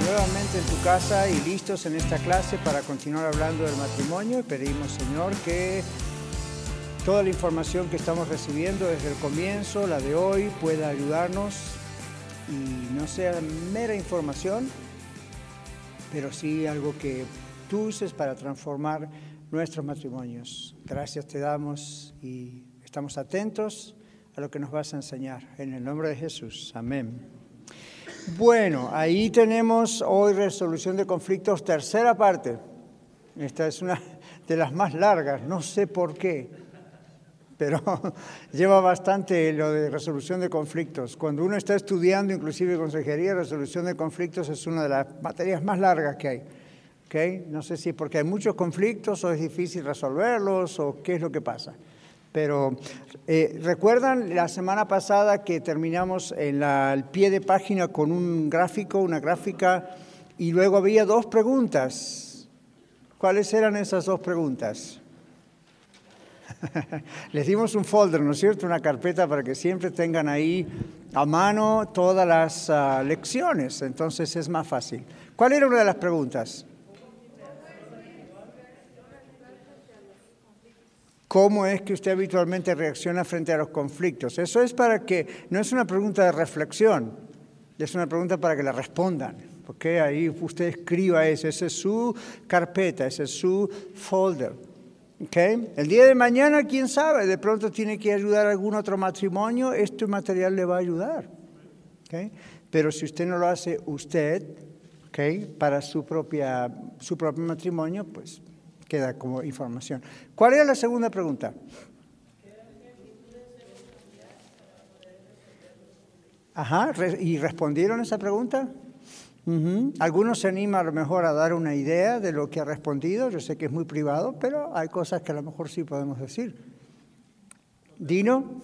nuevamente en tu casa y listos en esta clase para continuar hablando del matrimonio. Pedimos, Señor, que toda la información que estamos recibiendo desde el comienzo, la de hoy, pueda ayudarnos y no sea mera información, pero sí algo que tú uses para transformar nuestros matrimonios. Gracias te damos y estamos atentos a lo que nos vas a enseñar. En el nombre de Jesús. Amén. Bueno, ahí tenemos hoy resolución de conflictos, tercera parte. Esta es una de las más largas, no sé por qué, pero lleva bastante lo de resolución de conflictos. Cuando uno está estudiando inclusive consejería, resolución de conflictos es una de las materias más largas que hay. ¿Okay? No sé si es porque hay muchos conflictos o es difícil resolverlos o qué es lo que pasa. Pero eh, recuerdan la semana pasada que terminamos en el pie de página con un gráfico, una gráfica, y luego había dos preguntas. ¿Cuáles eran esas dos preguntas? Les dimos un folder, ¿no es cierto? Una carpeta para que siempre tengan ahí a mano todas las uh, lecciones, entonces es más fácil. ¿Cuál era una de las preguntas? Cómo es que usted habitualmente reacciona frente a los conflictos. Eso es para que, no es una pregunta de reflexión, es una pregunta para que la respondan. porque Ahí usted escriba eso, esa es su carpeta, ese es su folder. Okay. El día de mañana, quién sabe, de pronto tiene que ayudar a algún otro matrimonio, este material le va a ayudar. Okay. Pero si usted no lo hace usted, okay, para su, propia, su propio matrimonio, pues queda como información. ¿Cuál era la segunda pregunta? Ajá, ¿y respondieron esa pregunta? Algunos se animan a lo mejor a dar una idea de lo que ha respondido, yo sé que es muy privado, pero hay cosas que a lo mejor sí podemos decir. Dino.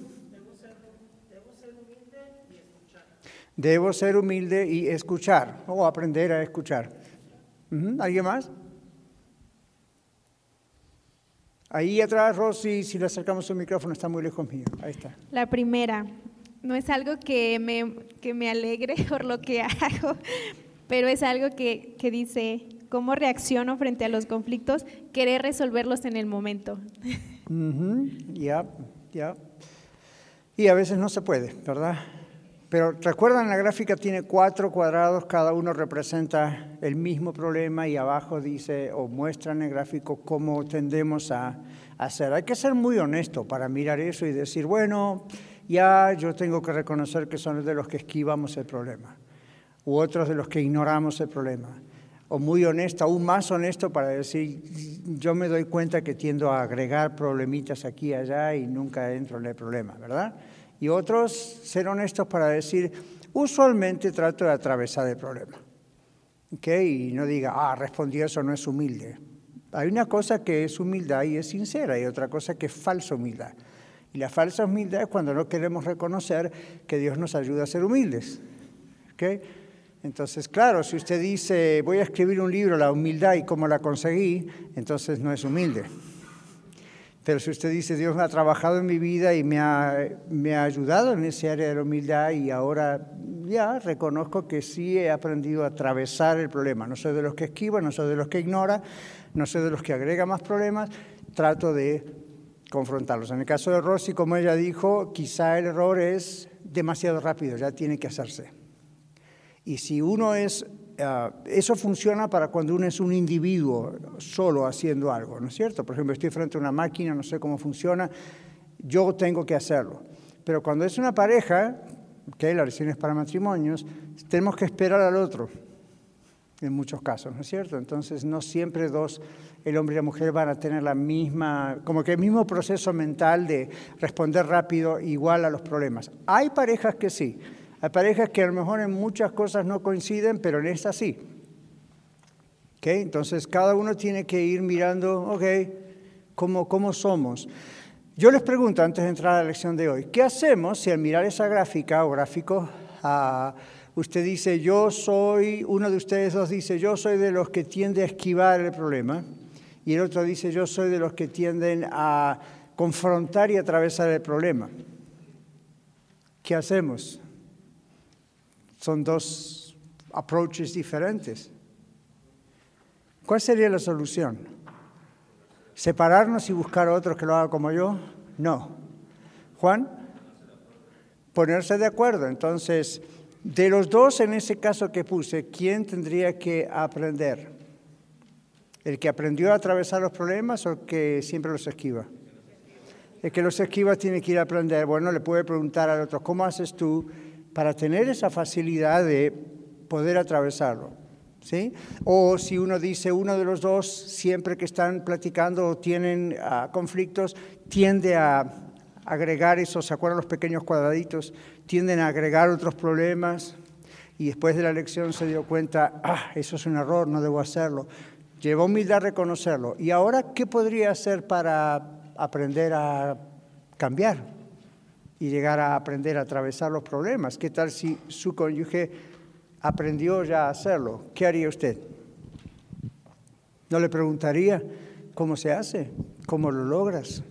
Debo ser humilde y escuchar, o aprender a escuchar. ¿Alguien más? Ahí atrás, Rosy, si le acercamos el micrófono, está muy lejos mío. Ahí está. La primera, no es algo que me, que me alegre por lo que hago, pero es algo que, que dice, ¿cómo reacciono frente a los conflictos? Querer resolverlos en el momento. Ya, ya. Y a veces no se puede, ¿verdad? Pero recuerdan, la gráfica tiene cuatro cuadrados, cada uno representa el mismo problema y abajo dice o muestra en el gráfico cómo tendemos a hacer. Hay que ser muy honesto para mirar eso y decir, bueno, ya yo tengo que reconocer que son de los que esquivamos el problema, u otros de los que ignoramos el problema. O muy honesto, aún más honesto para decir, yo me doy cuenta que tiendo a agregar problemitas aquí y allá y nunca entro en el problema, ¿verdad? Y otros ser honestos para decir, usualmente trato de atravesar el problema. ¿Okay? Y no diga, ah, respondió eso, no es humilde. Hay una cosa que es humildad y es sincera, y otra cosa que es falsa humildad. Y la falsa humildad es cuando no queremos reconocer que Dios nos ayuda a ser humildes. ¿Okay? Entonces, claro, si usted dice, voy a escribir un libro, La humildad y cómo la conseguí, entonces no es humilde. Pero si usted dice, Dios me ha trabajado en mi vida y me ha, me ha ayudado en ese área de la humildad y ahora ya reconozco que sí he aprendido a atravesar el problema. No soy de los que esquiva, no soy de los que ignora, no soy de los que agrega más problemas, trato de confrontarlos. En el caso de Rosy, como ella dijo, quizá el error es demasiado rápido, ya tiene que hacerse. Y si uno es Ah, eso funciona para cuando uno es un individuo solo haciendo algo, ¿no es cierto? Por ejemplo, estoy frente a una máquina, no sé cómo funciona, yo tengo que hacerlo. Pero cuando es una pareja, que la lección es para matrimonios, tenemos que esperar al otro, en muchos casos, ¿no es cierto? Entonces, no siempre dos, el hombre y la mujer van a tener la misma, como que el mismo proceso mental de responder rápido igual a los problemas. Hay parejas que sí, hay parejas que a lo mejor en muchas cosas no coinciden, pero en esta sí. Entonces cada uno tiene que ir mirando, ok, cómo, cómo somos. Yo les pregunto antes de entrar a la lección de hoy, ¿qué hacemos si al mirar esa gráfica o gráfico, uh, usted dice, yo soy, uno de ustedes dos dice, yo soy de los que tiende a esquivar el problema, y el otro dice, yo soy de los que tienden a confrontar y atravesar el problema. ¿Qué hacemos? Son dos approaches diferentes. ¿Cuál sería la solución? ¿Separarnos y buscar a otro que lo haga como yo? No. Juan, ponerse de acuerdo. Entonces, de los dos en ese caso que puse, ¿quién tendría que aprender? ¿El que aprendió a atravesar los problemas o el que siempre los esquiva? El que los esquiva tiene que ir a aprender. Bueno, le puede preguntar al otro, ¿cómo haces tú para tener esa facilidad de poder atravesarlo? ¿sí? O si uno dice uno de los dos, siempre que están platicando o tienen uh, conflictos, tiende a agregar esos, ¿se acuerdan los pequeños cuadraditos? Tienden a agregar otros problemas y después de la lección se dio cuenta, ah, eso es un error, no debo hacerlo. Llevó humildad a reconocerlo. ¿Y ahora qué podría hacer para aprender a cambiar y llegar a aprender a atravesar los problemas? ¿Qué tal si su cónyuge aprendió ya a hacerlo, ¿qué haría usted? ¿No le preguntaría cómo se hace? ¿Cómo lo logras?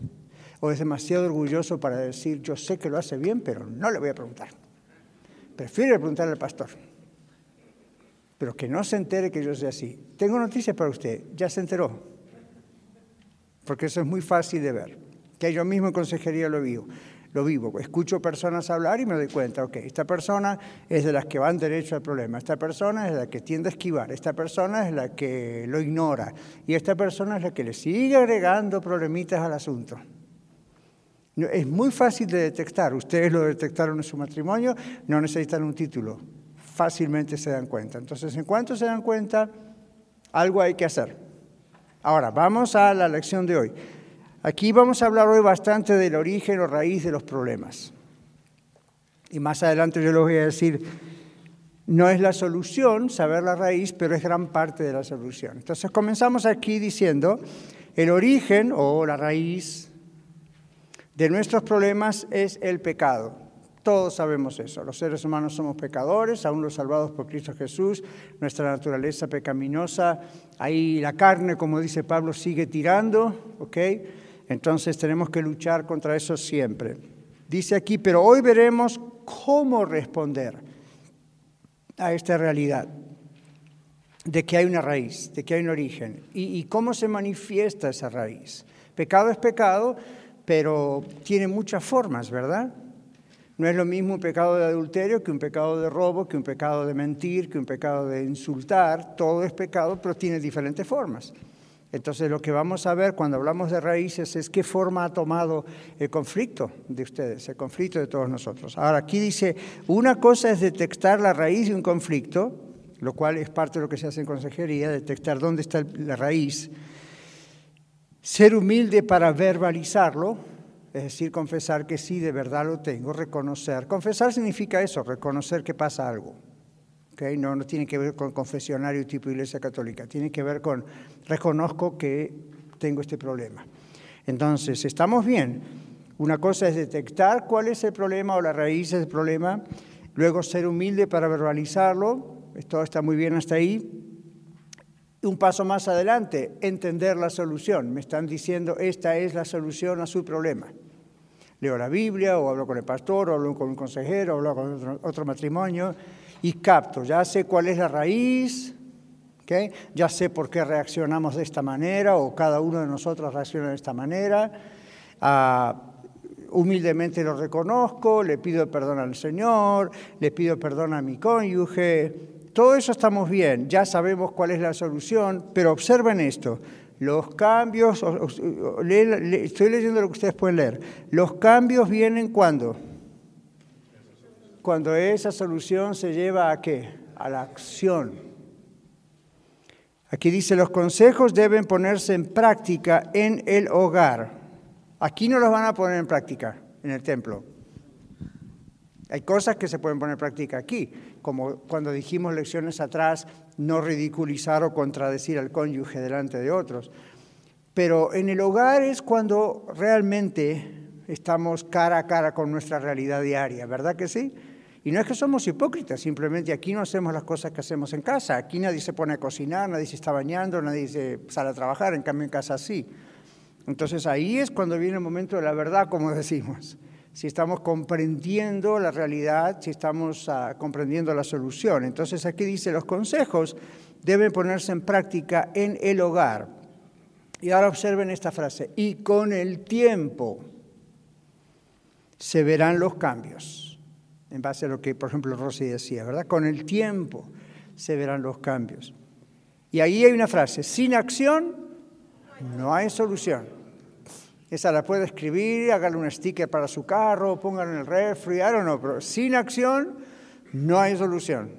¿O es demasiado orgulloso para decir, yo sé que lo hace bien, pero no le voy a preguntar? Prefiere preguntarle al pastor. Pero que no se entere que yo sea así. Tengo noticias para usted, ya se enteró. Porque eso es muy fácil de ver. Que yo mismo en consejería lo vivo lo vivo. Escucho personas hablar y me doy cuenta, ok, esta persona es de las que van derecho al problema, esta persona es la que tiende a esquivar, esta persona es la que lo ignora y esta persona es la que le sigue agregando problemitas al asunto. Es muy fácil de detectar, ustedes lo detectaron en su matrimonio, no necesitan un título, fácilmente se dan cuenta. Entonces, en cuanto se dan cuenta, algo hay que hacer. Ahora, vamos a la lección de hoy. Aquí vamos a hablar hoy bastante del origen o raíz de los problemas. Y más adelante yo les voy a decir, no es la solución saber la raíz, pero es gran parte de la solución. Entonces comenzamos aquí diciendo, el origen o la raíz de nuestros problemas es el pecado. Todos sabemos eso. Los seres humanos somos pecadores, aún los salvados por Cristo Jesús. Nuestra naturaleza pecaminosa, ahí la carne, como dice Pablo, sigue tirando, ¿ok? Entonces tenemos que luchar contra eso siempre. Dice aquí, pero hoy veremos cómo responder a esta realidad de que hay una raíz, de que hay un origen y, cómo se manifiesta esa raíz. Pecado es pecado, pero tiene muchas formas, ¿verdad? No es lo mismo un pecado de adulterio que un pecado de robo, que un pecado de mentir, que un pecado de insultar. Todo es pecado, pero tiene diferentes formas. Entonces lo que vamos a ver cuando hablamos de raíces es qué forma ha tomado el conflicto de ustedes, el conflicto de todos nosotros. Ahora aquí dice, una cosa es detectar la raíz de un conflicto, lo cual es parte de lo que se hace en consejería, detectar dónde está la raíz, ser humilde para verbalizarlo, es decir, confesar que sí, de verdad lo tengo, reconocer. Confesar significa eso, reconocer que pasa algo. No, no tiene que ver con confesionario tipo Iglesia Católica, tiene que ver con reconozco que tengo este problema. Entonces, estamos bien. Una cosa es detectar cuál es el problema o la raíz del problema, luego ser humilde para verbalizarlo, todo está muy bien hasta ahí. Un paso más adelante, entender la solución. Me están diciendo, esta es la solución a su problema. Leo la Biblia, o hablo con el pastor, o hablo con un consejero, o hablo con otro matrimonio, y capto, ya sé cuál es la raíz, ¿okay? ya sé por qué reaccionamos de esta manera o cada uno de nosotros reacciona de esta manera. Ah, humildemente lo reconozco, le pido perdón al Señor, le pido perdón a mi cónyuge. Todo eso estamos bien, ya sabemos cuál es la solución, pero observen esto. Los cambios, estoy leyendo lo que ustedes pueden leer. Los cambios vienen cuando? Cuando esa solución se lleva a qué? A la acción. Aquí dice, los consejos deben ponerse en práctica en el hogar. Aquí no los van a poner en práctica, en el templo. Hay cosas que se pueden poner en práctica aquí, como cuando dijimos lecciones atrás, no ridiculizar o contradecir al cónyuge delante de otros. Pero en el hogar es cuando realmente estamos cara a cara con nuestra realidad diaria, ¿verdad que sí? Y no es que somos hipócritas, simplemente aquí no hacemos las cosas que hacemos en casa. Aquí nadie se pone a cocinar, nadie se está bañando, nadie se sale a trabajar, en cambio en casa sí. Entonces ahí es cuando viene el momento de la verdad, como decimos. Si estamos comprendiendo la realidad, si estamos ah, comprendiendo la solución. Entonces aquí dice, los consejos deben ponerse en práctica en el hogar. Y ahora observen esta frase, y con el tiempo se verán los cambios en base a lo que, por ejemplo, Rosy decía, ¿verdad? Con el tiempo se verán los cambios. Y ahí hay una frase, sin acción no hay solución. Esa la puede escribir, hágale un sticker para su carro, póngalo en el refri, I don't pero sin acción no hay solución.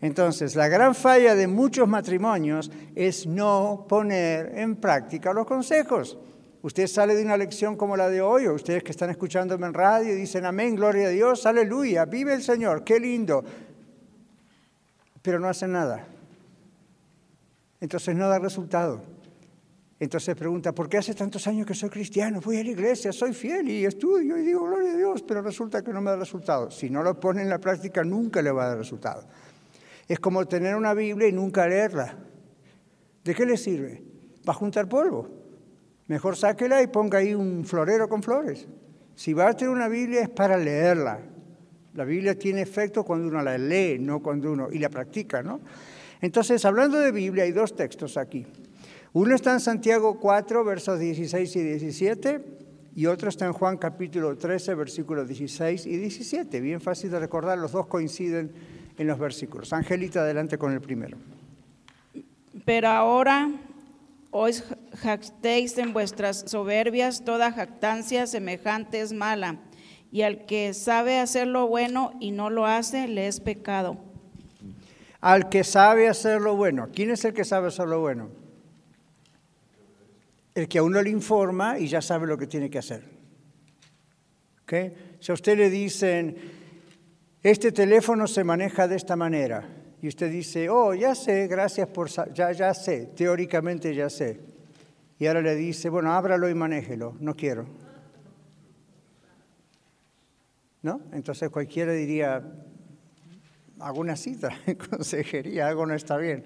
Entonces, la gran falla de muchos matrimonios es no poner en práctica los consejos. Usted sale de una lección como la de hoy, o ustedes que están escuchándome en radio dicen amén, gloria a Dios, aleluya, vive el Señor, qué lindo. Pero no hacen nada. Entonces no da resultado. Entonces pregunta, ¿por qué hace tantos años que soy cristiano? Voy a la iglesia, soy fiel y estudio y digo gloria a Dios, pero resulta que no me da resultado. Si no lo pone en la práctica, nunca le va a dar resultado. Es como tener una Biblia y nunca leerla. ¿De qué le sirve? Va a juntar polvo. Mejor sáquela y ponga ahí un florero con flores. Si va a tener una Biblia es para leerla. La Biblia tiene efecto cuando uno la lee, no cuando uno y la practica, ¿no? Entonces, hablando de Biblia, hay dos textos aquí. Uno está en Santiago 4, versos 16 y 17, y otro está en Juan capítulo 13, versículos 16 y 17. Bien fácil de recordar, los dos coinciden en los versículos. Angelita, adelante con el primero. Pero ahora os jactéis en vuestras soberbias, toda jactancia semejante es mala, y al que sabe hacer lo bueno y no lo hace, le es pecado. Al que sabe hacer lo bueno. ¿Quién es el que sabe hacer lo bueno? El que a uno le informa y ya sabe lo que tiene que hacer. Si a usted le dicen, este teléfono se maneja de esta manera, y usted dice, oh, ya sé, gracias por, ya, ya sé, teóricamente ya sé. Y ahora le dice, bueno, ábralo y manéjelo, no quiero. ¿No? Entonces cualquiera diría, hago una cita en consejería, algo no está bien.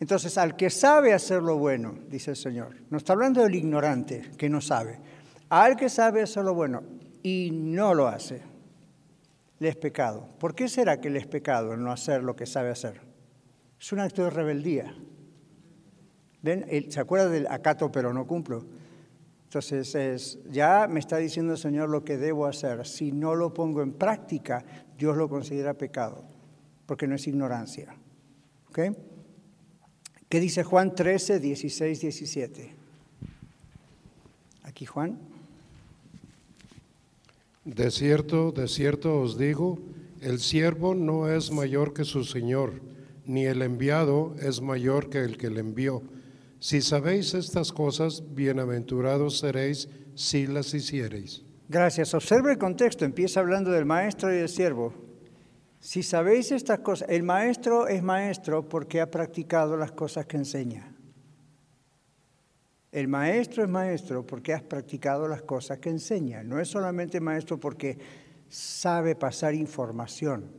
Entonces, al que sabe hacer lo bueno, dice el Señor, no está hablando del ignorante que no sabe, al que sabe hacer lo bueno y no lo hace, le es pecado. ¿Por qué será que le es pecado no hacer lo que sabe hacer? Es un acto de rebeldía. ¿Se acuerda del acato pero no cumplo? Entonces, es, ya me está diciendo el Señor lo que debo hacer. Si no lo pongo en práctica, Dios lo considera pecado, porque no es ignorancia. ¿Ok? ¿Qué dice Juan 13, 16, 17? Aquí Juan. De cierto, de cierto os digo, el siervo no es mayor que su Señor, ni el enviado es mayor que el que le envió. Si sabéis estas cosas, bienaventurados seréis si las hiciereis. Gracias. Observe el contexto. Empieza hablando del maestro y del siervo. Si sabéis estas cosas, el maestro es maestro porque ha practicado las cosas que enseña. El maestro es maestro porque has practicado las cosas que enseña. No es solamente maestro porque sabe pasar información.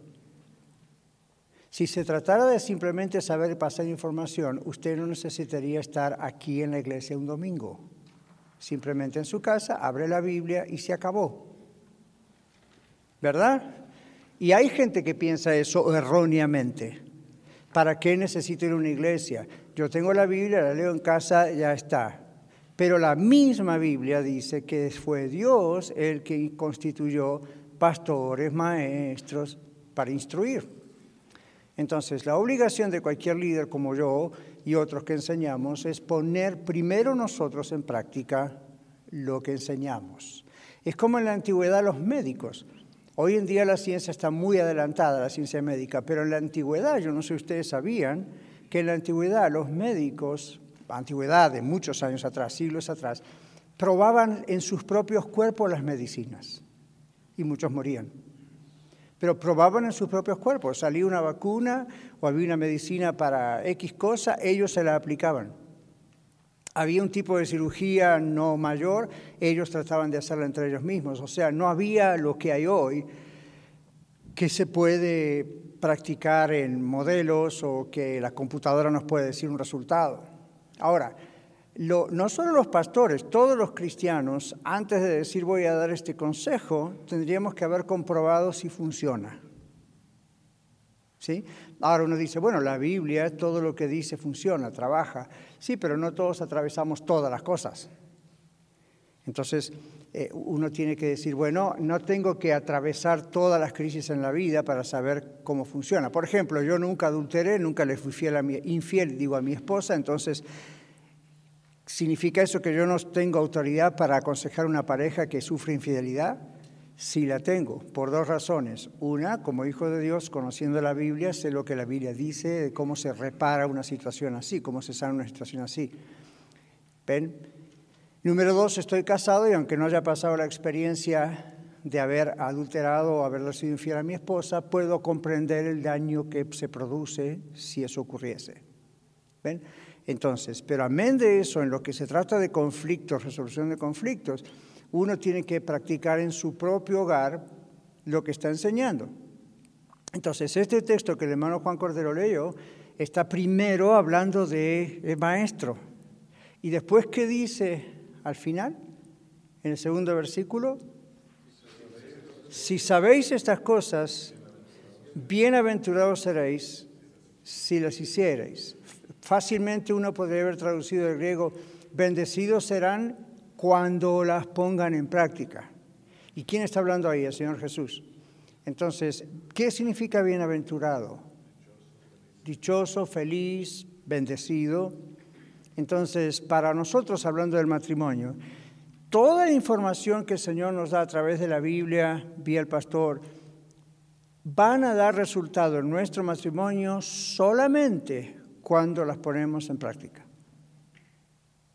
Si se tratara de simplemente saber pasar información, usted no necesitaría estar aquí en la iglesia un domingo. Simplemente en su casa, abre la Biblia y se acabó. ¿Verdad? Y hay gente que piensa eso erróneamente. ¿Para qué necesito ir a una iglesia? Yo tengo la Biblia, la leo en casa, ya está. Pero la misma Biblia dice que fue Dios el que constituyó pastores, maestros, para instruir. Entonces, la obligación de cualquier líder como yo y otros que enseñamos es poner primero nosotros en práctica lo que enseñamos. Es como en la antigüedad los médicos. Hoy en día la ciencia está muy adelantada, la ciencia médica, pero en la antigüedad, yo no sé si ustedes sabían, que en la antigüedad los médicos, antigüedad de muchos años atrás, siglos atrás, probaban en sus propios cuerpos las medicinas y muchos morían. pero probaban en sus propios cuerpos. Salía una vacuna o había una medicina para X cosa, ellos se la aplicaban. Había un tipo de cirugía no mayor, ellos trataban de hacerla entre ellos mismos. O sea, no había lo que hay hoy que se puede practicar en modelos o que la computadora nos puede decir un resultado. Ahora, no solo los pastores, todos los cristianos, antes de decir voy a dar este consejo, tendríamos que haber comprobado si funciona. ¿Sí? Ahora uno dice, bueno, la Biblia, todo lo que dice funciona, trabaja. Sí, pero no todos atravesamos todas las cosas. Entonces, eh, uno tiene que decir, bueno, no tengo que atravesar todas las crisis en la vida para saber cómo funciona. Por ejemplo, yo nunca adulteré, nunca le fui fiel a mi, infiel, digo, a mi esposa, entonces ¿Significa eso que yo no tengo autoridad para aconsejar a una pareja que sufre infidelidad? Sí la tengo, por dos razones. Una, como hijo de Dios, conociendo la Biblia, sé lo que la Biblia dice cómo se repara una situación así, cómo se sana una situación así. ¿Ven? Número dos, estoy casado y aunque no haya pasado la experiencia de haber adulterado o haberle sido infiel a mi esposa, puedo comprender el daño que se produce si eso ocurriese. ¿Ven? Entonces, pero amén de eso, en lo que se trata de conflictos, resolución de conflictos, uno tiene que practicar en su propio hogar lo que está enseñando. Entonces, este texto que el hermano Juan Cordero leyó está primero hablando de maestro. Y después, ¿qué dice al final? En el segundo versículo, si sabéis estas cosas, bienaventurados seréis si las hicierais. Fácilmente uno podría haber traducido el griego, bendecidos serán cuando las pongan en práctica. ¿Y quién está hablando ahí? El Señor Jesús. Entonces, ¿qué significa bienaventurado? Dichoso, feliz, bendecido. Entonces, para nosotros, hablando del matrimonio, toda la información que el Señor nos da a través de la Biblia, vía el pastor, van a dar resultado en nuestro matrimonio solamente cuando las ponemos en práctica.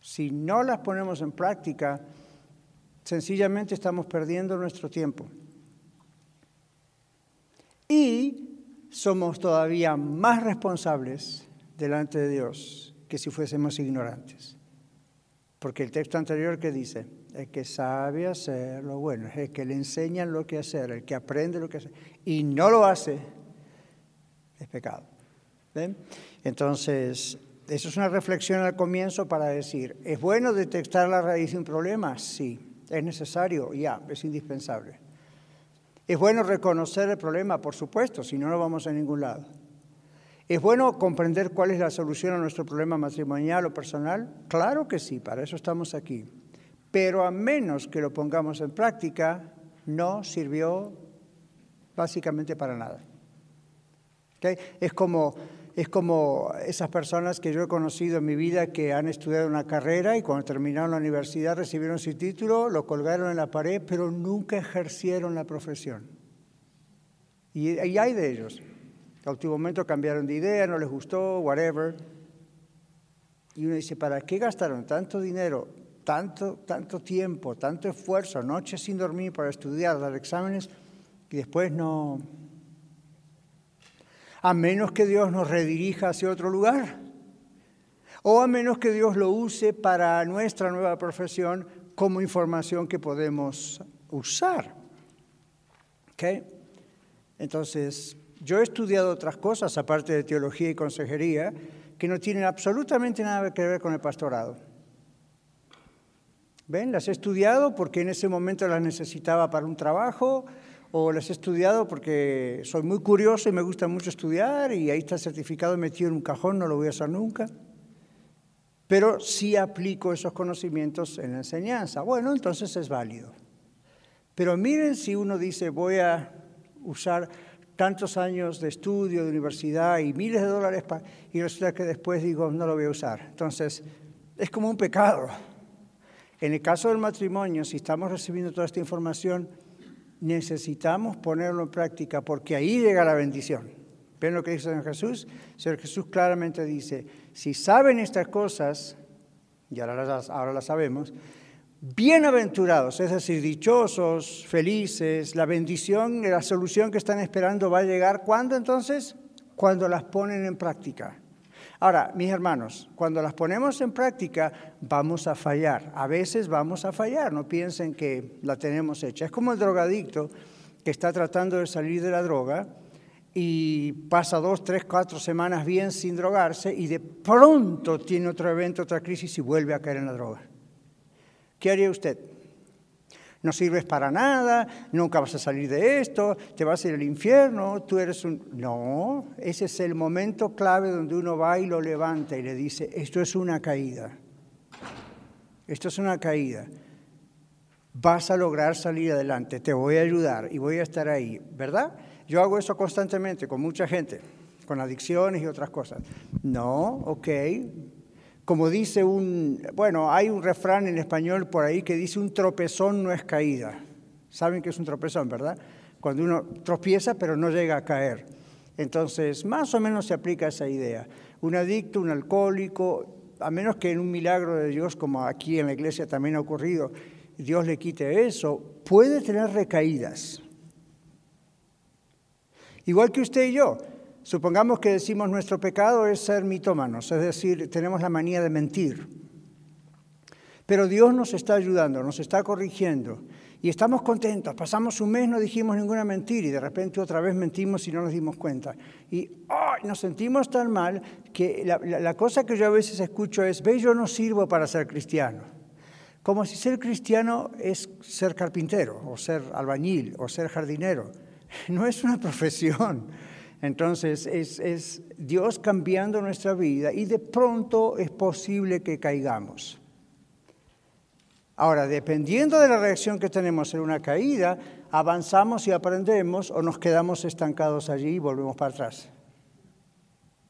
Si no las ponemos en práctica, sencillamente estamos perdiendo nuestro tiempo. Y somos todavía más responsables delante de Dios que si fuésemos ignorantes. Porque el texto anterior que dice, el que sabe hacer lo bueno, el que le enseña lo que hacer, el que aprende lo que hacer, y no lo hace, es pecado. ¿Ven? Entonces, eso es una reflexión al comienzo para decir, ¿es bueno detectar la raíz de un problema? Sí, es necesario, ya, es indispensable. ¿Es bueno reconocer el problema? Por supuesto, si no, no vamos a ningún lado. ¿Es bueno comprender cuál es la solución a nuestro problema matrimonial o personal? Claro que sí, para eso estamos aquí. Pero a menos que lo pongamos en práctica, no sirvió básicamente para nada. Es como es como esas personas que yo he conocido en mi vida que han estudiado una carrera y cuando terminaron la universidad recibieron su título, lo colgaron en la pared, pero nunca ejercieron la profesión. Y, hay de ellos. A último momento cambiaron de idea, no les gustó, whatever. Y uno dice, ¿para qué gastaron tanto dinero, tanto, tanto tiempo, tanto esfuerzo, noches sin dormir para estudiar, dar exámenes, y después no, a menos que Dios nos redirija hacia otro lugar, o a menos que Dios lo use para nuestra nueva profesión como información que podemos usar. ¿Okay? Entonces, yo he estudiado otras cosas, aparte de teología y consejería, que no tienen absolutamente nada que ver con el pastorado. ¿Ven? Las he estudiado porque en ese momento las necesitaba para un trabajo o las he estudiado porque soy muy curioso y me gusta mucho estudiar y ahí está el certificado metido en un cajón, no lo voy a hacer nunca. Pero sí aplico esos conocimientos en la enseñanza. Bueno, entonces es válido. Pero miren si uno dice voy a usar tantos años de estudio, de universidad y miles de dólares y resulta que después digo no lo voy a usar. Entonces es como un pecado. En el caso del matrimonio, si estamos recibiendo toda esta información, necesitamos ponerlo en práctica porque ahí llega la bendición. ¿Ven lo que dice Jesús? Señor Jesús claramente dice, si saben estas cosas, y ahora las, ahora las sabemos, Bienaventurados, es decir, dichosos, felices, la bendición, la solución que están esperando va a llegar. ¿Cuándo entonces? Cuando las ponen en práctica. Ahora, mis hermanos, cuando las ponemos en práctica vamos a fallar. A veces vamos a fallar, no piensen que la tenemos hecha. Es como el drogadicto que está tratando de salir de la droga y pasa dos, tres, cuatro semanas bien sin drogarse y de pronto tiene otro evento, otra crisis y vuelve a caer en la droga. ¿Qué haría usted? No sirves para nada, nunca vas a salir de esto, te vas a ir al infierno, tú eres un... No, ese es el momento clave donde uno va y lo levanta y le dice, esto es una caída, esto es una caída, vas a lograr salir adelante, te voy a ayudar y voy a estar ahí, ¿verdad? Yo hago eso constantemente con mucha gente, con adicciones y otras cosas. No, ok, como dice un, bueno, hay un refrán en español por ahí que dice un tropezón no es caída. Saben que es un tropezón, ¿verdad? Cuando uno tropieza pero no llega a caer. Entonces, más o menos se aplica esa idea. Un adicto, un alcohólico, a menos que en un milagro de Dios, como aquí en la iglesia también ha ocurrido, Dios le quite eso, puede tener recaídas. Igual que usted y yo. Supongamos que decimos nuestro pecado es ser mitómanos, es decir, tenemos la manía de mentir. Pero Dios nos está ayudando, nos está corrigiendo y estamos contentos. Pasamos un mes, no dijimos ninguna mentira y de repente otra vez mentimos y no nos dimos cuenta. Y nos sentimos tan mal que la, la, cosa que yo a veces escucho es, ve, yo no sirvo para ser cristiano. Como si ser cristiano es ser carpintero o ser albañil o ser jardinero. No es una profesión. Entonces es, Dios cambiando nuestra vida y de pronto es posible que caigamos. Ahora, dependiendo de la reacción que tenemos en una caída, avanzamos y aprendemos o nos quedamos estancados allí y volvemos para atrás.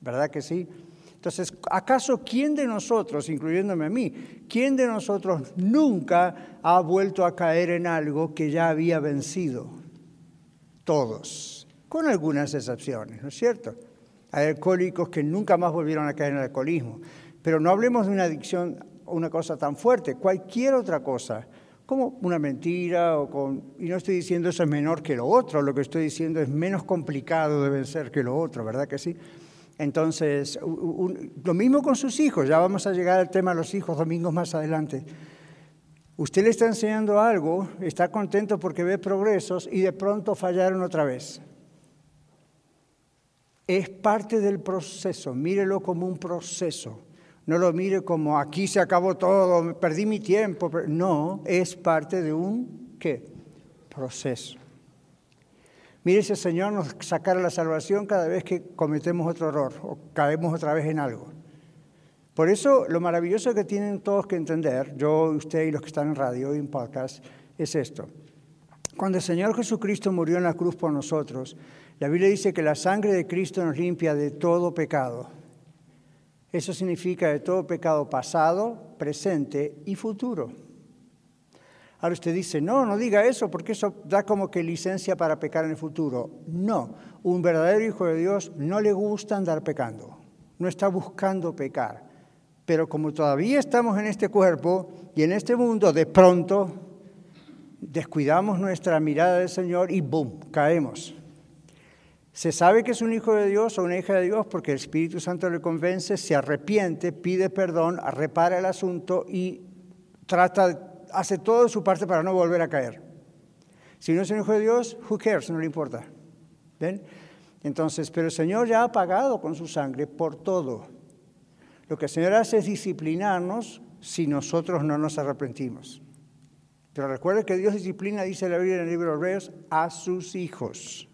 ¿Verdad que sí? Entonces, ¿acaso quién de nosotros, incluyéndome a mí, quién de nosotros nunca ha vuelto a caer en algo que ya había vencido? Todos con algunas excepciones, ¿no es cierto? Hay alcohólicos que nunca más volvieron a caer en el alcoholismo, pero no hablemos de una adicción o una cosa tan fuerte, cualquier otra cosa, como una mentira o con... Y no estoy diciendo eso es menor que lo otro, lo que estoy diciendo es menos complicado de vencer que lo otro, ¿verdad que sí? Entonces, lo mismo con sus hijos, ya vamos a llegar al tema de los hijos domingos más adelante. Usted le está enseñando algo, está contento porque ve progresos y de pronto fallaron otra vez. Es parte del proceso, mírelo como un proceso. No lo mire como aquí se acabó todo, perdí mi tiempo. No, es parte de un ¿qué? proceso. Mire, ese Señor nos sacará la salvación cada vez que cometemos otro error o caemos otra vez en algo. Por eso lo maravilloso que tienen todos que entender, yo, usted y los que están en radio y en podcast, es esto. Cuando el Señor Jesucristo murió en la cruz por nosotros, la Biblia dice que la sangre de Cristo nos limpia de todo pecado. Eso significa de todo pecado pasado, presente y futuro. Ahora usted dice, no, no diga eso porque eso da como que licencia para pecar en el futuro. No, un verdadero hijo de Dios no le gusta andar pecando, no está buscando pecar. Pero como todavía estamos en este cuerpo y en este mundo, de pronto descuidamos nuestra mirada del Señor y ¡boom! caemos. Se sabe que es un hijo de Dios o una hija de Dios porque el Espíritu Santo le convence, se arrepiente, pide perdón, repara el asunto y trata, hace todo de su parte para no volver a caer. Si no es un hijo de Dios, who cares, no le importa. ¿Ven? Entonces, pero el Señor ya ha pagado con su sangre por todo. Lo que el Señor hace es disciplinarnos si nosotros no nos arrepentimos. Pero recuerde que Dios disciplina, dice la Biblia en el libro de Hebreos, a sus hijos.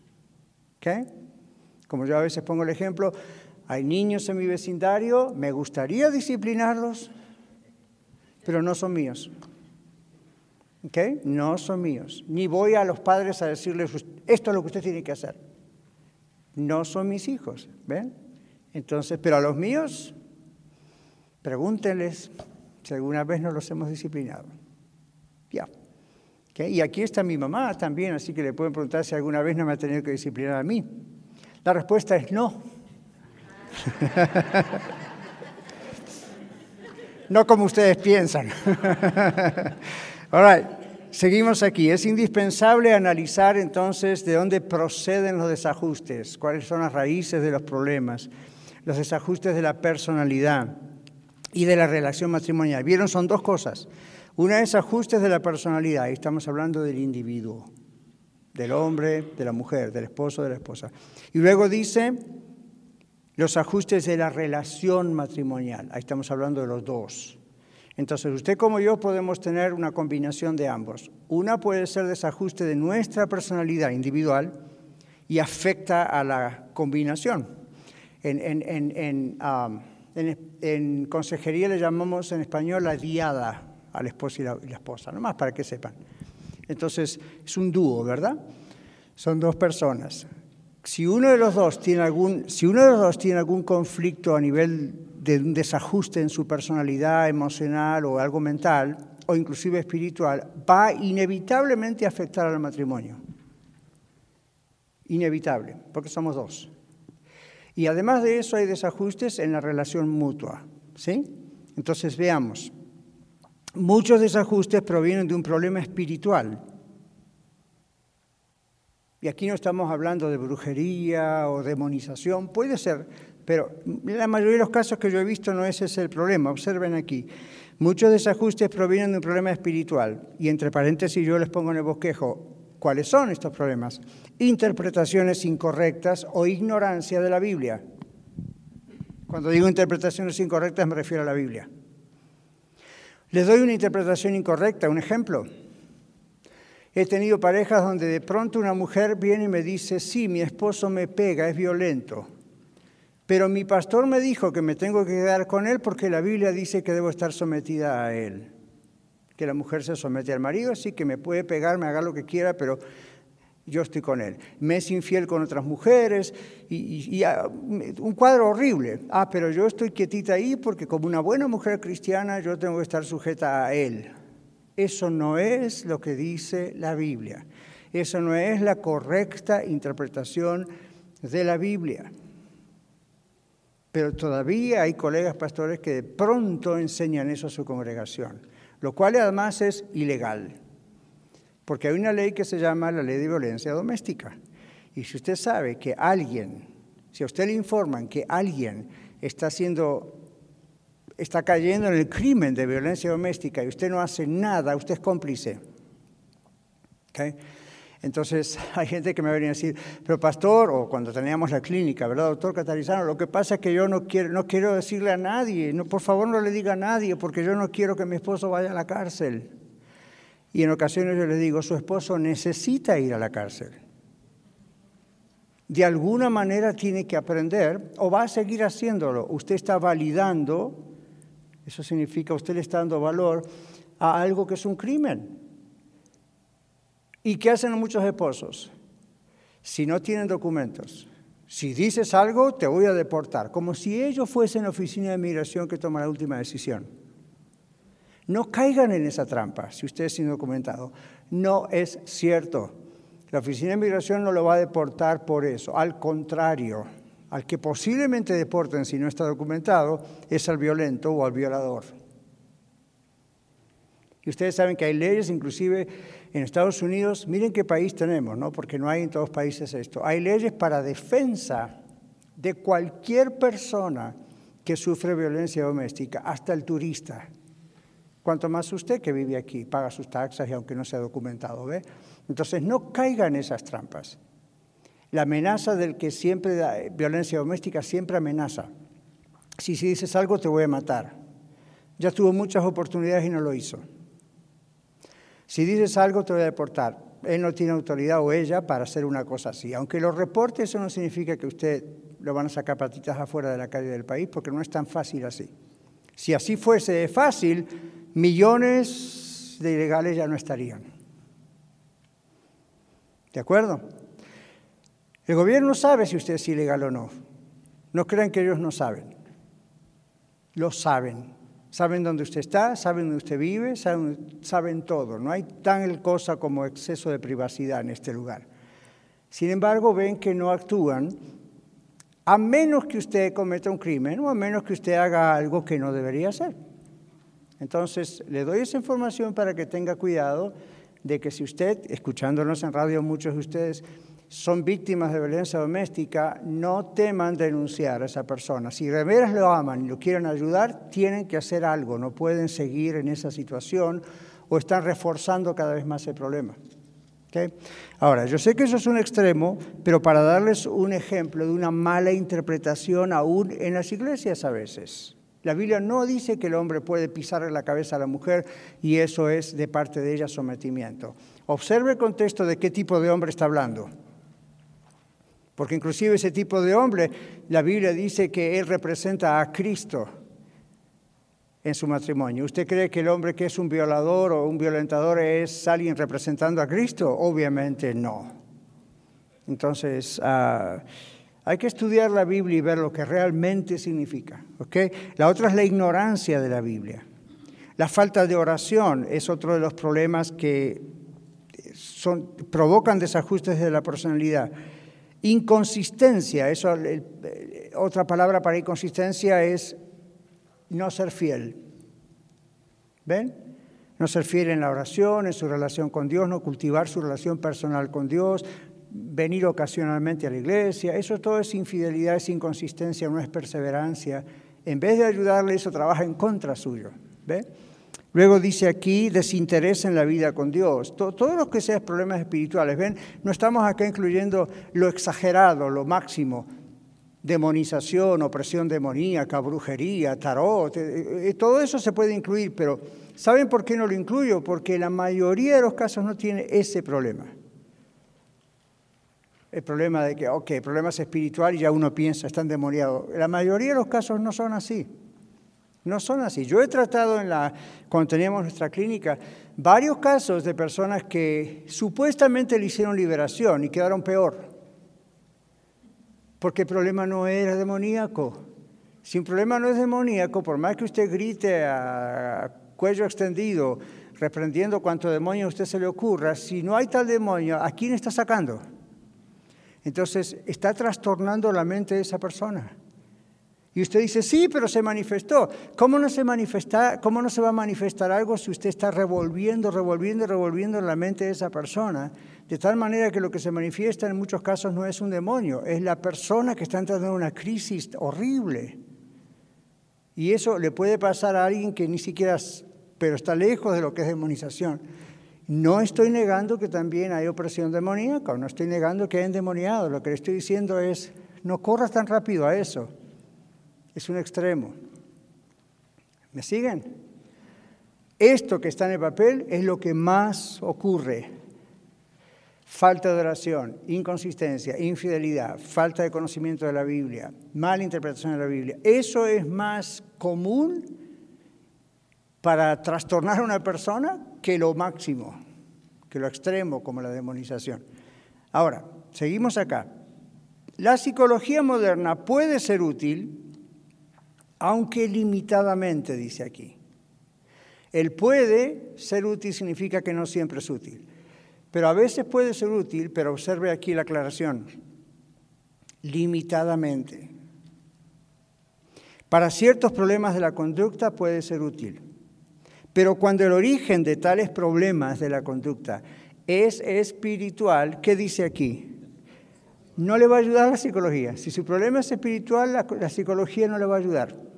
Como yo a veces pongo el ejemplo, hay niños en mi vecindario, me gustaría disciplinarlos, pero no son míos. ¿Ok? No son míos. Ni voy a los padres a decirles, esto es lo que usted tiene que hacer. No son mis hijos, ¿ven? Entonces, pero a los míos, pregúntenles si alguna vez no los hemos disciplinado. Y aquí está mi mamá también, así que le pueden preguntar si alguna vez no me ha tenido que disciplinar a mí. La respuesta es no. no como ustedes piensan. All Seguimos aquí. Es indispensable analizar entonces de dónde proceden los desajustes, cuáles son las raíces de los problemas, los desajustes de la personalidad y de la relación matrimonial. ¿Vieron? Son dos cosas. Una es ajustes de la personalidad, y estamos hablando del individuo, del hombre, de la mujer, del esposo, de la esposa. Y luego dice los ajustes de la relación matrimonial, ahí estamos hablando de los dos. Entonces, usted como yo podemos tener una combinación de ambos. Una puede ser desajuste de nuestra personalidad individual y afecta a la combinación. En, um, consejería le llamamos en español la diada al esposo y la, y la esposa, nomás para que sepan. Entonces, es un dúo, ¿verdad? Son dos personas. Si uno de los dos tiene algún, si uno de los dos tiene algún conflicto a nivel de un desajuste en su personalidad emocional o algo mental, o inclusive espiritual, va inevitablemente a afectar al matrimonio. Inevitable, porque somos dos. Y además de eso hay desajustes en la relación mutua. ¿sí? Entonces veamos, muchos desajustes provienen de un problema espiritual. Y aquí no estamos hablando de brujería o demonización, puede ser, pero la mayoría de los casos que yo he visto no ese es el problema. Observen aquí. Muchos desajustes provienen de un problema espiritual. Y entre paréntesis yo les pongo en el bosquejo cuáles son estos problemas. Interpretaciones incorrectas o ignorancia de la Biblia. Cuando digo interpretaciones incorrectas me refiero a la Biblia. Les doy una interpretación incorrecta, un ejemplo. He tenido parejas donde de pronto una mujer viene y me dice, sí, mi esposo me pega, es violento. Pero mi pastor me dijo que me tengo que quedar con él porque la Biblia dice que debo estar sometida a él. Que la mujer se somete al marido, sí que me puede pegar, me haga lo que quiera, pero yo estoy con él. Me es infiel con otras mujeres y, ah, un cuadro horrible. Ah, pero yo estoy quietita ahí porque como una buena mujer cristiana yo tengo que estar sujeta a él. Eso no es lo que dice la Biblia. Eso no es la correcta interpretación de la Biblia. Pero todavía hay colegas pastores que de pronto enseñan eso a su congregación, lo cual además es ilegal, porque hay una ley que se llama la ley de violencia doméstica. Y si usted sabe que alguien, si a usted le informan que alguien está está cayendo en el crimen de violencia doméstica y usted no hace nada, usted es cómplice. ¿Okay? Entonces hay gente que me venía a decir, pero pastor, o cuando teníamos la clínica, ¿verdad, doctor Catarizano? Lo que pasa es que yo no quiero, no quiero decirle a nadie, no, por favor no le diga a nadie, porque yo no quiero que mi esposo vaya a la cárcel. Y en ocasiones yo le digo, su esposo necesita ir a la cárcel. De alguna manera tiene que aprender o va a seguir haciéndolo. Usted está validando, eso significa usted le está dando valor a algo que es un crimen. ¿Y qué hacen muchos esposos? Si no tienen documentos, si dices algo, te voy a deportar, como si ellos fuesen la oficina de migración que toma la última decisión. No caigan en esa trampa si usted es indocumentado. No es cierto. La oficina de migración no lo va a deportar por eso. Al contrario, al que posiblemente deporten si no está documentado es al violento o al violador. Y ustedes saben que hay leyes, inclusive en Estados Unidos, miren qué país tenemos, ¿no? porque no hay en todos países esto. Hay leyes para defensa de cualquier persona que sufre violencia doméstica, hasta el turista. Cuanto más usted que vive aquí, paga sus taxas y aunque no sea documentado, ¿ve? Entonces no caiga en esas trampas. La amenaza del que siempre da violencia doméstica siempre amenaza. Si, si dices algo te voy a matar. Ya tuvo muchas oportunidades y no lo hizo. Si dices algo, te voy a deportar. Él no tiene autoridad o ella para hacer una cosa así. Aunque lo reporte, eso no significa que usted lo van a sacar patitas afuera de la calle del país, porque no es tan fácil así. Si así fuese fácil, millones de ilegales ya no estarían. ¿De acuerdo? El gobierno sabe si usted es ilegal o no. No crean que ellos no saben. Lo saben. Saben dónde usted está, saben dónde usted vive, saben, todo. No hay tal cosa como exceso de privacidad en este lugar. Sin embargo, ven que no actúan a menos que usted cometa un crimen o a menos que usted haga algo que no debería hacer. Entonces, le doy esa información para que tenga cuidado de que si usted, escuchándonos en radio muchos de ustedes, son víctimas de violencia doméstica, no teman denunciar a esa persona. Si de veras lo aman y lo quieren ayudar, tienen que hacer algo, no pueden seguir en esa situación o están reforzando cada vez más el problema. Ahora, yo sé que eso es un extremo, pero para darles un ejemplo de una mala interpretación aún en las iglesias a veces. La Biblia no dice que el hombre puede pisar en la cabeza a la mujer y eso es de parte de ella sometimiento. Observe el contexto de qué tipo de hombre está hablando. Porque inclusive ese tipo de hombre, la Biblia dice que él representa a Cristo en su matrimonio. ¿Usted cree que el hombre que es un violador o un violentador es alguien representando a Cristo? Obviamente no. Entonces, ah, hay que estudiar la Biblia y ver lo que realmente significa. La otra es la ignorancia de la Biblia. La falta de oración es otro de los problemas que son, provocan desajustes de la personalidad. Inconsistencia, eso, otra palabra para inconsistencia es no ser fiel. ¿Ven? No ser fiel en la oración, en su relación con Dios, no cultivar su relación personal con Dios, venir ocasionalmente a la iglesia, eso todo es infidelidad, es inconsistencia, no es perseverancia. En vez de ayudarle, eso trabaja en contra suyo. ¿ve? Luego dice aquí, desinterés en la vida con Dios. Todo, todo, lo que sea problemas espirituales, ¿ven? No estamos acá incluyendo lo exagerado, lo máximo. Demonización, opresión demoníaca, brujería, tarot, eh, eh, todo eso se puede incluir, pero ¿saben por qué no lo incluyo? Porque la mayoría de los casos no tiene ese problema el problema de que, ok, el problema es espiritual y ya uno piensa, está endemoniado. La mayoría de los casos no son así. No son así. Yo he tratado en la, cuando teníamos nuestra clínica, varios casos de personas que supuestamente le hicieron liberación y quedaron peor. Porque el problema no era demoníaco. Si un problema no es demoníaco, por más que usted grite a cuello extendido, reprendiendo cuanto demonio a usted se le ocurra, si no hay tal demonio, ¿a quién está sacando? Entonces está trastornando la mente de esa persona. Y usted dice, sí, pero se manifestó. ¿Cómo no se, manifesta, ¿Cómo no se va a manifestar algo si usted está revolviendo, revolviendo, revolviendo en la mente de esa persona? De tal manera que lo que se manifiesta en muchos casos no es un demonio, es la persona que está entrando en una crisis horrible. Y eso le puede pasar a alguien que ni siquiera, pero está lejos de lo que es demonización. No estoy negando que también hay opresión demoníaca, no estoy negando que hay endemoniado. Lo que le estoy diciendo es, no corras tan rápido a eso. Es un extremo. ¿Me siguen? Esto que está en el papel es lo que más ocurre. Falta de oración, inconsistencia, infidelidad, falta de conocimiento de la Biblia, mala interpretación de la Biblia. Eso es más común para trastornar a una persona que lo máximo, que lo extremo como la demonización. Ahora, seguimos acá. La psicología moderna puede ser útil, aunque limitadamente, dice aquí. El puede ser útil significa que no siempre es útil. Pero a veces puede ser útil, pero observe aquí la aclaración, limitadamente. Para ciertos problemas de la conducta puede ser útil. Pero cuando el origen de tales problemas de la conducta es espiritual, ¿qué dice aquí? No le va a ayudar la psicología. Si su problema es espiritual, la, psicología no le va a ayudar.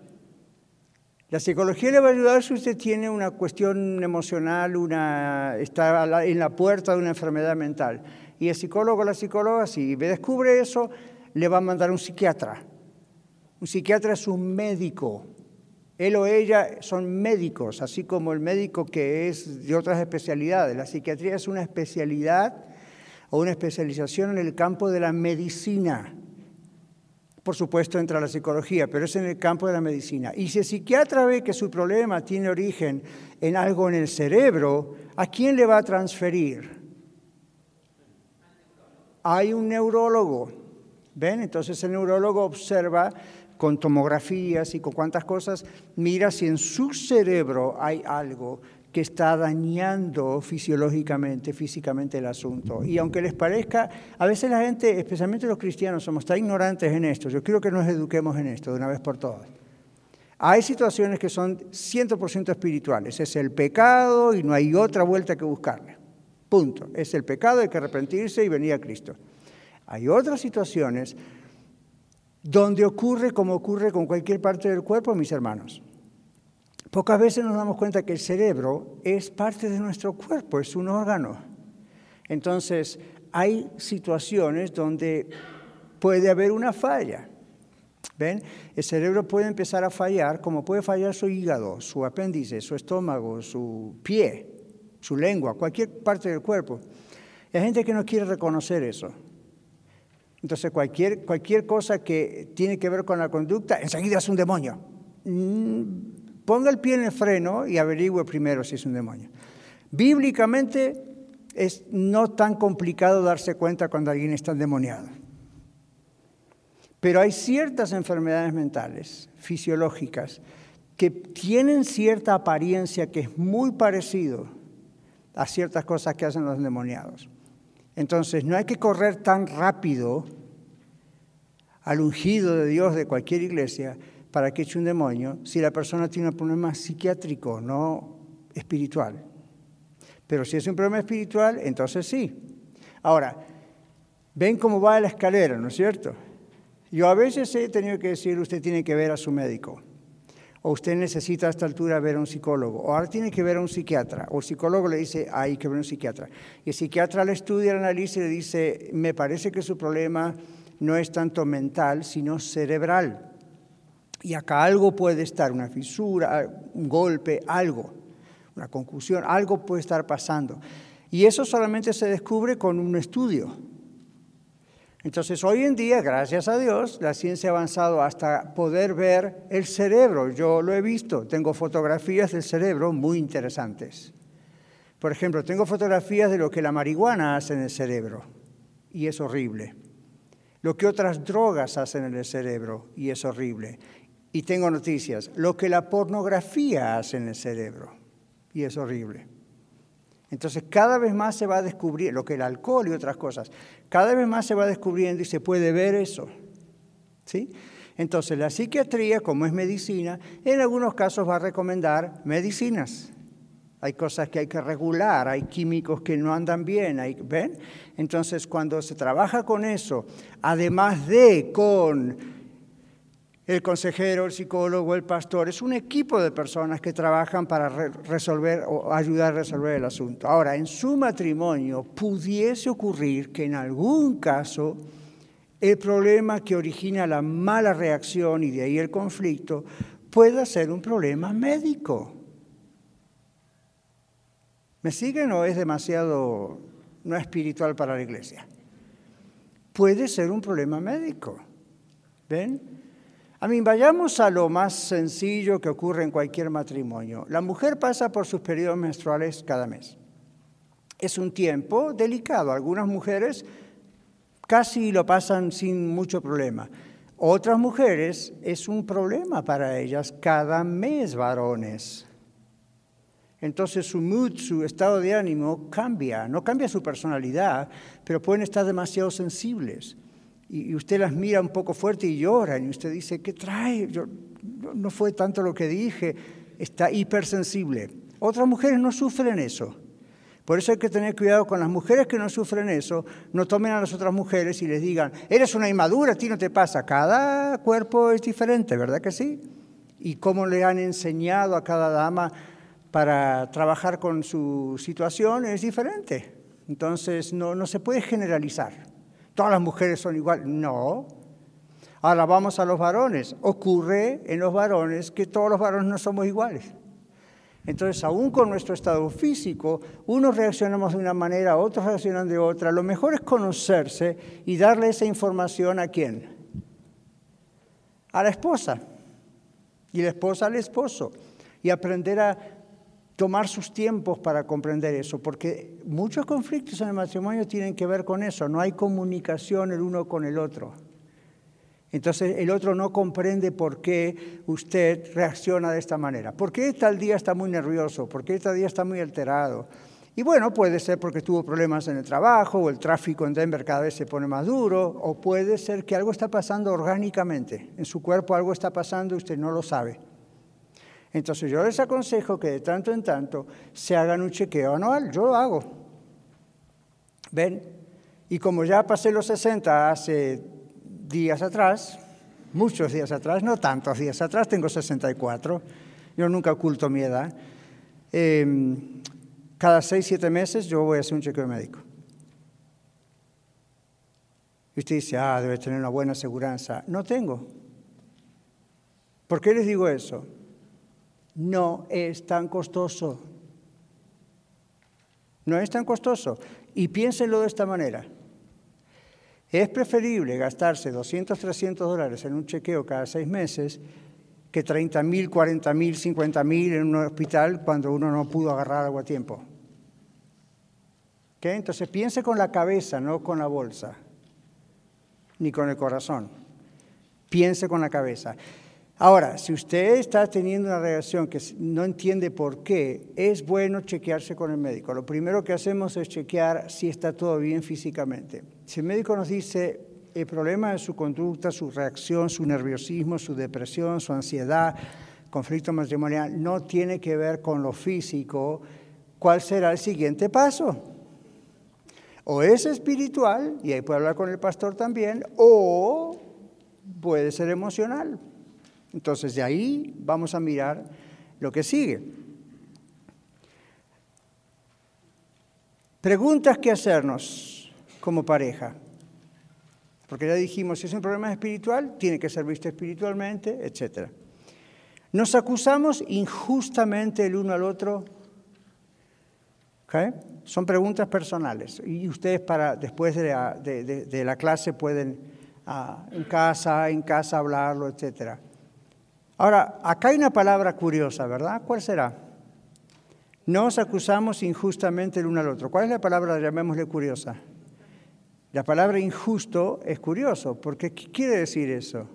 La psicología le va a ayudar si usted tiene una cuestión emocional, una, está en la puerta de una enfermedad mental. Y el psicólogo o la psicóloga, si descubre eso, le va a mandar un psiquiatra. Un psiquiatra es un médico, él o ella son médicos, así como el médico que es de otras especialidades. La psiquiatría es una especialidad o una especialización en el campo de la medicina. Por supuesto entra la psicología, pero es en el campo de la medicina. Y si el psiquiatra ve que su problema tiene origen en algo en el cerebro, ¿a quién le va a transferir? Hay un neurólogo. ¿Ven? Entonces el neurólogo observa con tomografías y con cuantas cosas, mira si en su cerebro hay algo que está dañando fisiológicamente, físicamente el asunto. Y aunque les parezca, a veces la gente, especialmente los cristianos, somos tan ignorantes en esto. Yo quiero que nos eduquemos en esto de una vez por todas. Hay situaciones que son 100% espirituales. Es el pecado y no hay otra vuelta que buscarle. Punto. Es el pecado, hay que arrepentirse y venir a Cristo. Hay otras situaciones donde ocurre como ocurre con cualquier parte del cuerpo, mis hermanos. Pocas veces nos damos cuenta que el cerebro es parte de nuestro cuerpo, es un órgano. Entonces, hay situaciones donde puede haber una falla. ¿Ven? El cerebro puede empezar a fallar, como puede fallar su hígado, su apéndice, su estómago, su pie, su lengua, cualquier parte del cuerpo. Hay gente que no quiere reconocer eso. Entonces, cualquier, cualquier cosa que tiene que ver con la conducta, enseguida es un demonio. Ponga el pie en el freno y averigüe primero si es un demonio. Bíblicamente es no tan complicado darse cuenta cuando alguien está endemoniado. Pero hay ciertas enfermedades mentales, fisiológicas, que tienen cierta apariencia que es muy parecido a ciertas cosas que hacen los endemoniados. Entonces, no hay que correr tan rápido al ungido de Dios de cualquier iglesia para que eche un demonio si la persona tiene un problema psiquiátrico, no espiritual. Pero si es un problema espiritual, entonces sí. Ahora, ven cómo va la escalera, ¿no es cierto? Yo a veces he tenido que decir, usted tiene que ver a su médico, o usted necesita a esta altura ver a un psicólogo, o ahora tiene que ver a un psiquiatra, o el psicólogo le dice, hay que ver a un psiquiatra. Y el psiquiatra le estudia, le analiza y le dice, me parece que su problema no es tanto mental, sino cerebral. Y acá algo puede estar, una fisura, un golpe, algo, una conclusión, algo puede estar pasando. Y eso solamente se descubre con un estudio. Entonces, hoy en día, gracias a Dios, la ciencia ha avanzado hasta poder ver el cerebro. Yo lo he visto, tengo fotografías del cerebro muy interesantes. Por ejemplo, tengo fotografías de lo que la marihuana hace en el cerebro, y es horrible. Lo que otras drogas hacen en el cerebro, y es horrible. Y tengo noticias, lo que la pornografía hace en el cerebro, y es horrible. Entonces cada vez más se va a descubrir, lo que el alcohol y otras cosas, cada vez más se va descubriendo y se puede ver eso. ¿sí? Entonces la psiquiatría, como es medicina, en algunos casos va a recomendar medicinas. Hay cosas que hay que regular, hay químicos que no andan bien, ¿ven? Entonces cuando se trabaja con eso, además de con el consejero, el psicólogo, el pastor, es un equipo de personas que trabajan para resolver o ayudar a resolver el asunto. Ahora, en su matrimonio pudiese ocurrir que en algún caso el problema que origina la mala reacción y de ahí el conflicto pueda ser un problema médico. ¿Me siguen o es demasiado no espiritual para la iglesia? Puede ser un problema médico. ¿Ven? A mí, vayamos a lo más sencillo que ocurre en cualquier matrimonio. La mujer pasa por sus periodos menstruales cada mes. Es un tiempo delicado. Algunas mujeres casi lo pasan sin mucho problema. Otras mujeres es un problema para ellas cada mes, varones. Entonces su mood, su estado de ánimo cambia. No cambia su personalidad, pero pueden estar demasiado sensibles y usted las mira un poco fuerte y lloran y usted dice, ¿qué trae? Yo, no fue tanto lo que dije, está hipersensible. Otras mujeres no sufren eso. Por eso hay que tener cuidado con las mujeres que no sufren eso, no tomen a las otras mujeres y les digan, eres una inmadura, a ti no te pasa. Cada cuerpo es diferente, ¿verdad que sí? Y cómo le han enseñado a cada dama para trabajar con su situación es diferente. Entonces no, no se puede generalizar todas las mujeres son iguales. No. Ahora vamos a los varones. Ocurre en los varones que todos los varones no somos iguales. Entonces, aún con nuestro estado físico, unos reaccionamos de una manera, otros reaccionan de otra. Lo mejor es conocerse y darle esa información a quién? A la esposa. Y la esposa al esposo. Y aprender a tomar sus tiempos para comprender eso, porque muchos conflictos en el matrimonio tienen que ver con eso, no hay comunicación el uno con el otro. Entonces el otro no comprende por qué usted reacciona de esta manera. ¿Por qué tal día está muy nervioso? ¿Por qué tal día está muy alterado? Y bueno, puede ser porque tuvo problemas en el trabajo o el tráfico en Denver cada vez se pone más duro, o puede ser que algo está pasando orgánicamente, en su cuerpo algo está pasando y usted no lo sabe. Entonces yo les aconsejo que de tanto en tanto se hagan un chequeo anual. Yo lo hago. ¿Ven? Y como ya pasé los 60 hace días atrás, muchos días atrás, no tantos días atrás, tengo 64, yo nunca oculto mi edad, em, cada 6, 7 meses yo voy a hacer un chequeo médico. Y usted dice, ah, debe tener una buena aseguranza. No tengo. ¿Por qué les digo eso? No es tan costoso. No es tan costoso. Y piénsenlo de esta manera. Es preferible gastarse 200, 300 dólares en un chequeo cada seis meses que 30 mil, 40 mil, 50 mil en un hospital cuando uno no pudo agarrar algo a tiempo. ¿Okay? Entonces piense con la cabeza, no con la bolsa ni con el corazón. Piense con la cabeza. Ahora, si usted está teniendo una reacción que no entiende por qué, es bueno chequearse con el médico. Lo primero que hacemos es chequear si está todo bien físicamente. Si el médico nos dice el problema es su conducta, su reacción, su nerviosismo, su depresión, su ansiedad, conflicto matrimonial, no tiene que ver con lo físico, ¿cuál será el siguiente paso? O es espiritual, y ahí puede hablar con el pastor también, o puede ser emocional. Entonces de ahí vamos a mirar lo que sigue. Preguntas que hacernos como pareja. Porque ya dijimos, si es un problema espiritual, tiene que ser visto espiritualmente, etc. Nos acusamos injustamente el uno al otro. Son preguntas personales y ustedes para después de la, clase pueden ah, en casa, en casa hablarlo, etc. Ahora, acá hay una palabra curiosa, ¿verdad? ¿Cuál será? Nos acusamos injustamente el uno al otro. ¿Cuál es la palabra, llamémosle curiosa? La palabra injusto es curioso, porque ¿qué quiere decir eso?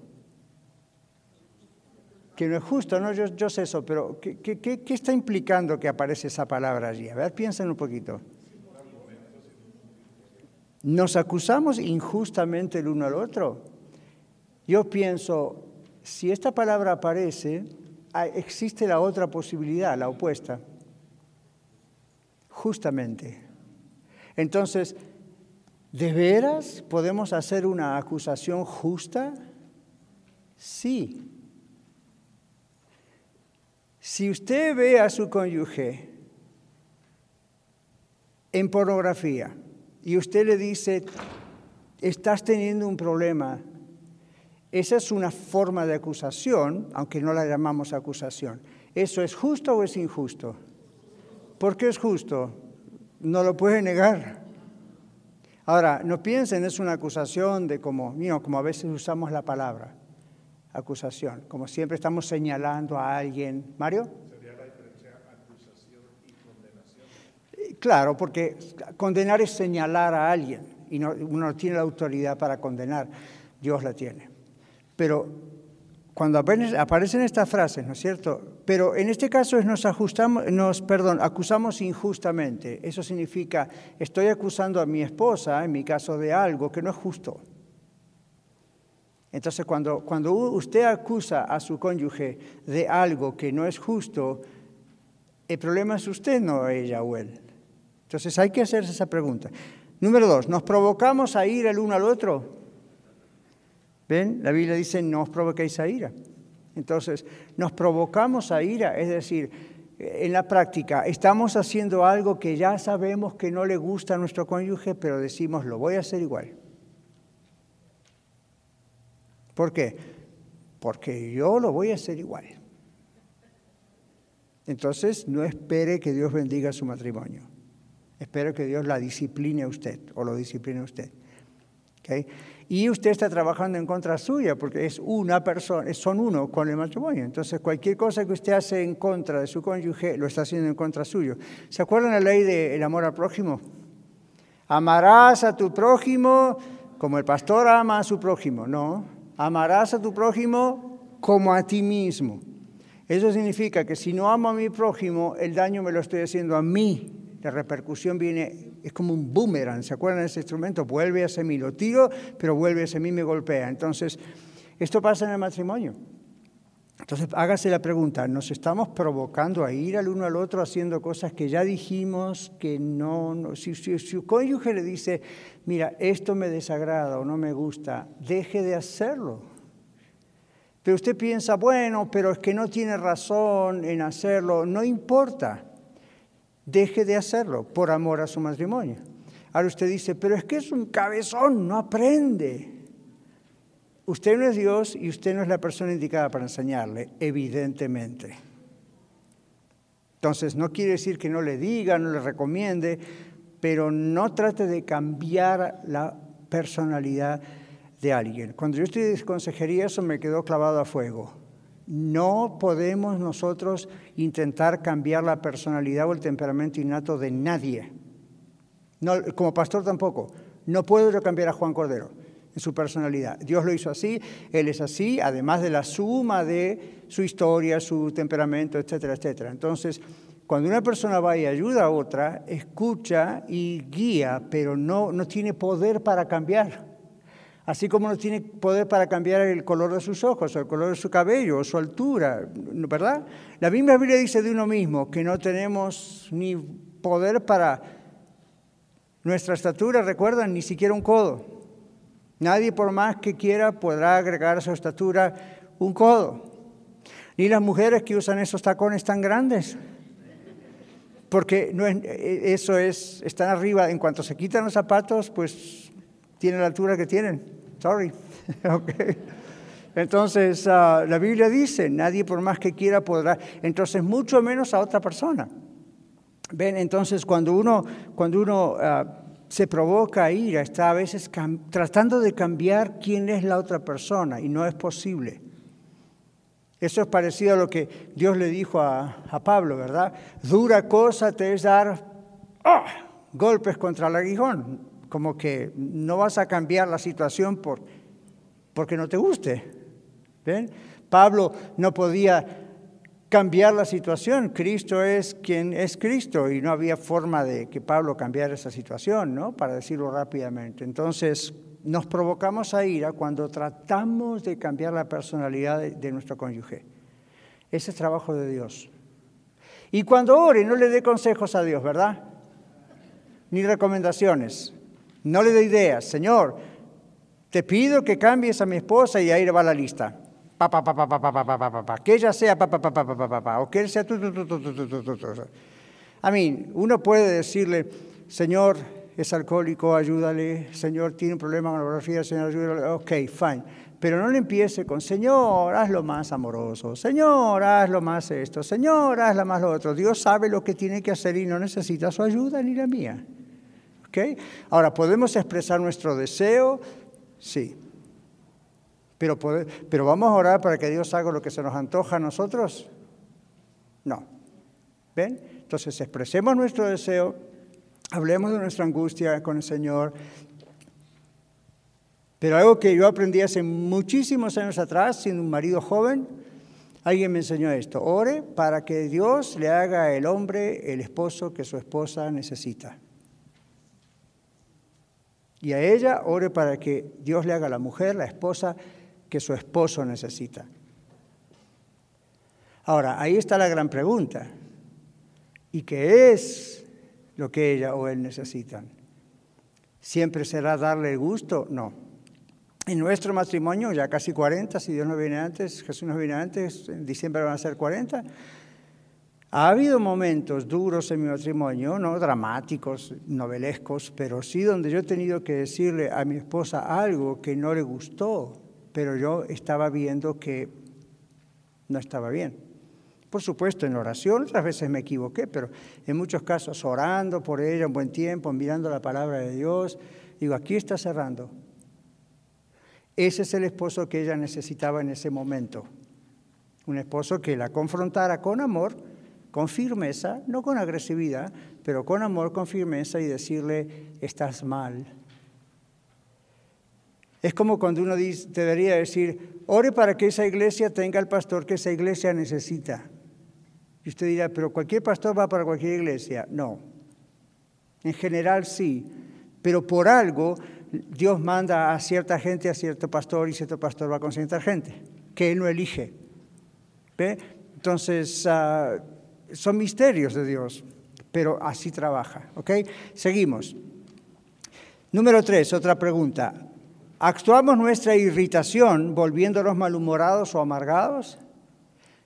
que no es justo, ¿no? Yo, sé eso, pero ¿qué, qué, está implicando que aparece esa palabra allí? A ver, piensen un poquito. ¿Nos acusamos injustamente el uno al otro? Yo pienso, si esta palabra aparece, existe la otra posibilidad, la opuesta. Justamente. Entonces, ¿de veras podemos hacer una acusación justa? Sí. Si usted ve a su cónyuge en pornografía y usted le dice, estás teniendo un problema, esa es una forma de acusación, aunque no la llamamos acusación. ¿Eso es justo o es injusto? ¿Por qué es justo? No lo puede negar. Ahora, no piensen, es una acusación de como, como a veces usamos la palabra acusación. Como siempre estamos señalando a alguien. Mario. ¿Sería la diferencia acusación y condenación? Eh, claro, porque condenar es señalar a alguien y no, uno no tiene la autoridad para condenar, Dios la tiene. Pero cuando aparecen estas frases, ¿no es cierto? Pero en este caso es nos ajustamos, nos, perdón, acusamos injustamente. Eso significa, estoy acusando a mi esposa, en mi caso, de algo que no es justo. Entonces, cuando, cuando usted acusa a su cónyuge de algo que no es justo, el problema es usted, no ella o él. Entonces, hay que hacerse esa pregunta. Número dos, ¿nos provocamos a ir el uno al otro? ¿Ven? La Biblia dice, no os provoquéis a ira. Entonces, nos provocamos a ira, es decir, en la práctica, estamos haciendo algo que ya sabemos que no le gusta a nuestro cónyuge, pero decimos, lo voy a hacer igual. ¿Por qué? Porque yo lo voy a hacer igual. Entonces, no espere que Dios bendiga su matrimonio. Espero que Dios la discipline a usted o lo discipline a usted. Y usted está trabajando en contra suya porque es una persona, son uno con el matrimonio. Entonces, cualquier cosa que usted hace en contra de su cónyuge lo está haciendo en contra suyo. ¿Se acuerdan la ley del amor al prójimo? Amarás a tu prójimo como el pastor ama a su prójimo. No, amarás a tu prójimo como a ti mismo. Eso significa que si no amo a mi prójimo, el daño me lo estoy haciendo a mí. La repercusión viene, es como un boomerang. ¿Se acuerdan de ese instrumento? Vuelve hacia mí, lo tiro, pero vuelve hacia mí y me golpea. Entonces, esto pasa en el matrimonio. Entonces, hágase la pregunta, ¿nos estamos provocando a ir al uno al otro haciendo cosas que ya dijimos que no... no si, si, su cónyuge le dice, mira, esto me desagrada o no me gusta, deje de hacerlo. Pero usted piensa, bueno, pero es que no tiene razón en hacerlo, no importa, deje de hacerlo por amor a su matrimonio. Ahora usted dice, pero es que es un cabezón, no aprende. Usted no es Dios y usted no es la persona indicada para enseñarle, evidentemente. Entonces, no quiere decir que no le diga, no le recomiende, pero no trate de cambiar la personalidad de alguien. Cuando yo de consejería, eso me quedó clavado a fuego. No podemos nosotros intentar cambiar la personalidad o el temperamento innato de nadie. No, como pastor tampoco. No puedo yo cambiar a Juan Cordero su personalidad. Dios lo hizo así, Él es así, además de la suma de su historia, su temperamento, etcétera, etcétera. Entonces, cuando una persona va y ayuda a otra, escucha y guía, pero no, no tiene poder para cambiar. Así como no tiene poder para cambiar el color de sus ojos, o el color de su cabello, o su altura, ¿verdad? La misma Biblia dice de uno mismo que no tenemos ni poder para nuestra estatura, recuerdan, ni siquiera un codo. Nadie por más que quiera podrá agregar a su estatura un codo. Ni las mujeres que usan esos tacones tan grandes. Porque no es, eso es, están arriba, en cuanto se quitan los zapatos, pues tienen la altura que tienen. Sorry. okay. Entonces, uh, la Biblia dice, nadie por más que quiera podrá, entonces mucho menos a otra persona. Ven, entonces cuando uno, cuando uno uh, se provoca ira, está a veces tratando de cambiar quién es la otra persona y no es posible. Eso es parecido a lo que Dios le dijo a, a Pablo, ¿verdad? Dura cosa te es dar ¡oh! golpes contra el aguijón, como que no vas a cambiar la situación por, porque no te guste. ¿Ven? Pablo no podía cambiar la situación. Cristo es quien es Cristo y no había forma de que Pablo cambiara esa situación, ¿no? Para decirlo rápidamente. Entonces, nos provocamos a ira cuando tratamos de cambiar la personalidad de, nuestro cónyuge. Ese es trabajo de Dios. Y cuando ore, no le dé consejos a Dios, ¿verdad? Ni recomendaciones. No le dé ideas. Señor, te pido que cambies a mi esposa y ahí va la lista pa, pa, pa, pa, pa, pa, pa, pa, pa, pa, que ella sea pa, pa, pa, pa, pa, pa, pa, o que él sea tu, tu, tu, tu, tu, tu. A mí, uno puede decirle, Señor, es alcohólico, ayúdale, Señor, tiene un problema con la pornografía, Señor, ayúdale, ok, fine. Pero no le empiece con, Señor, hazlo más amoroso, Señor, hazlo más esto, Señor, hazlo más lo otro. Dios sabe lo que tiene que hacer y no necesita su ayuda ni la mía. Ahora, ¿podemos expresar nuestro deseo? Sí. Pero, pero vamos a orar para que Dios haga lo que se nos antoja a nosotros. No. ¿Ven? Entonces expresemos nuestro deseo, hablemos de nuestra angustia con el Señor. Pero algo que yo aprendí hace muchísimos años atrás, siendo un marido joven, alguien me enseñó esto. Ore para que Dios le haga el hombre el esposo que su esposa necesita. Y a ella ore para que Dios le haga la mujer, la esposa, que su esposo necesita. Ahora, ahí está la gran pregunta. ¿Y qué es lo que ella o él necesitan? ¿Siempre será darle el gusto? No. En nuestro matrimonio, ya casi 40, si Dios no viene antes, Jesús no viene antes, en diciembre van a ser 40, ha habido momentos duros en mi matrimonio, no dramáticos, novelescos, pero sí donde yo he tenido que decirle a mi esposa algo que no le gustó pero yo estaba viendo que no estaba bien. Por supuesto, en oración, otras veces me equivoqué, pero en muchos casos orando por ella un buen tiempo, mirando la palabra de Dios, digo, aquí está cerrando. Ese es el esposo que ella necesitaba en ese momento. Un esposo que la confrontara con amor, con firmeza, no con agresividad, pero con amor, con firmeza y decirle, estás mal, es como cuando uno te debería decir, ore para que esa iglesia tenga el pastor que esa iglesia necesita. Y usted dirá, pero cualquier pastor va para cualquier iglesia. No. En general sí, pero por algo Dios manda a cierta gente, a cierto pastor, y cierto pastor va con cierta gente, que Él no elige. ¿Ve? Entonces, ah, son misterios de Dios, pero así trabaja. ¿Ok? Seguimos. Número tres, otra pregunta. ¿Actuamos nuestra irritación volviéndonos malhumorados o amargados?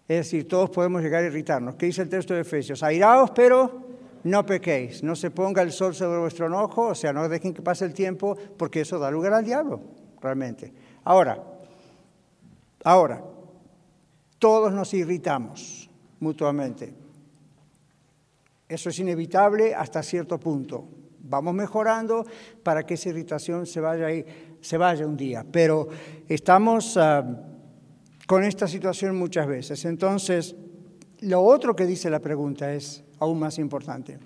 Es decir, todos podemos llegar a irritarnos. ¿Qué dice el texto de Efesios? Airaos, pero no pequéis. No se ponga el sol sobre vuestro enojo, o sea, no dejen que pase el tiempo, porque eso da lugar al diablo, realmente. Ahora, ahora, todos nos irritamos mutuamente. Eso es inevitable hasta cierto punto. Vamos mejorando para que esa irritación se vaya, se vaya un día. Pero estamos ah, con esta situación muchas veces. Entonces, lo otro que dice la pregunta es aún más importante.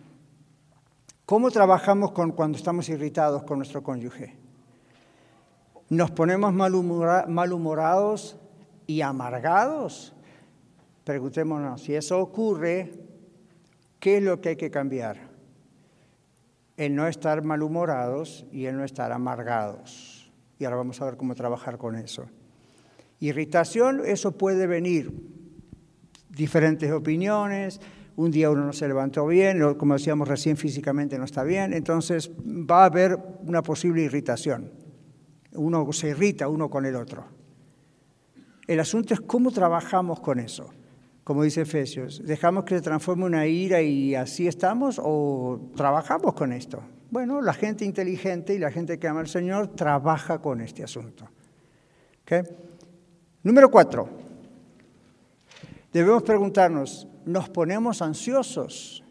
¿Cómo trabajamos con, cuando estamos irritados con nuestro cónyuge? ¿Nos ponemos malhumorados y amargados? Preguntémonos, si eso ocurre, ¿qué es lo que hay que cambiar? El no estar malhumorados y el no estar amargados. Y ahora vamos a ver cómo trabajar con eso. Irritación, eso puede venir. Diferentes opiniones, un día uno no se levantó bien, como decíamos recién físicamente no está bien, entonces va a haber una posible irritación. Uno se irrita uno con el otro. El asunto es cómo trabajamos con eso como dice Efesios, ¿dejamos que se transforme una ira y así estamos o trabajamos con esto? Bueno, la gente inteligente y la gente que ama al Señor trabaja con este asunto. Número cuatro, debemos preguntarnos, ¿nos ponemos ansiosos?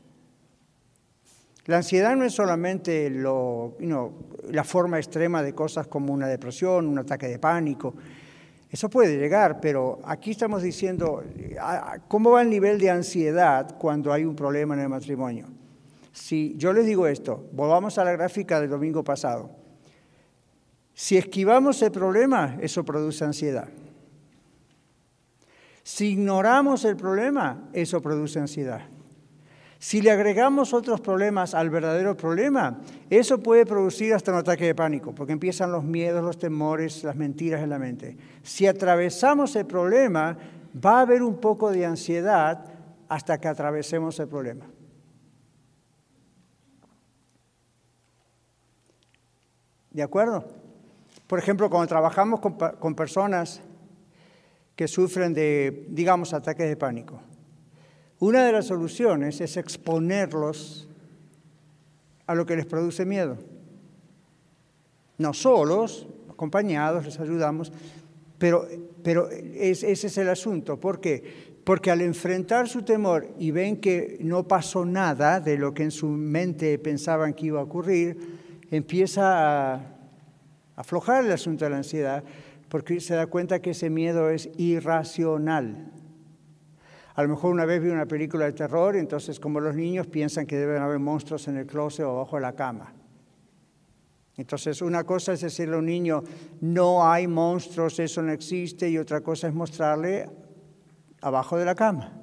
La ansiedad no es solamente la forma extrema de cosas como una depresión, un ataque de pánico. Eso puede llegar, pero aquí estamos diciendo, ¿cómo va el nivel de ansiedad cuando hay un problema en el matrimonio? Si yo les digo esto, volvamos a la gráfica del domingo pasado. Si esquivamos el problema, eso produce ansiedad. Si ignoramos el problema, eso produce ansiedad. Si le agregamos otros problemas al verdadero problema, eso puede producir hasta un ataque de pánico, porque empiezan los miedos, los temores, las mentiras en la mente. Si atravesamos el problema, va a haber un poco de ansiedad hasta que atravesemos el problema. ¿De acuerdo? Por ejemplo, cuando trabajamos con, personas que sufren de, digamos, ataques de pánico, una de las soluciones es exponerlos a lo que les produce miedo. No solos, acompañados, les ayudamos, pero, pero ese es el asunto. ¿Por qué? Porque al enfrentar su temor y ven que no pasó nada de lo que en su mente pensaban que iba a ocurrir, empieza a aflojar el asunto de la ansiedad porque se da cuenta que ese miedo es irracional. A lo mejor una vez vi una película de terror, entonces como los niños piensan que deben haber monstruos en el closet o abajo de la cama. Entonces una cosa es decirle a un niño, no hay monstruos, eso no existe, y otra cosa es mostrarle abajo de la cama.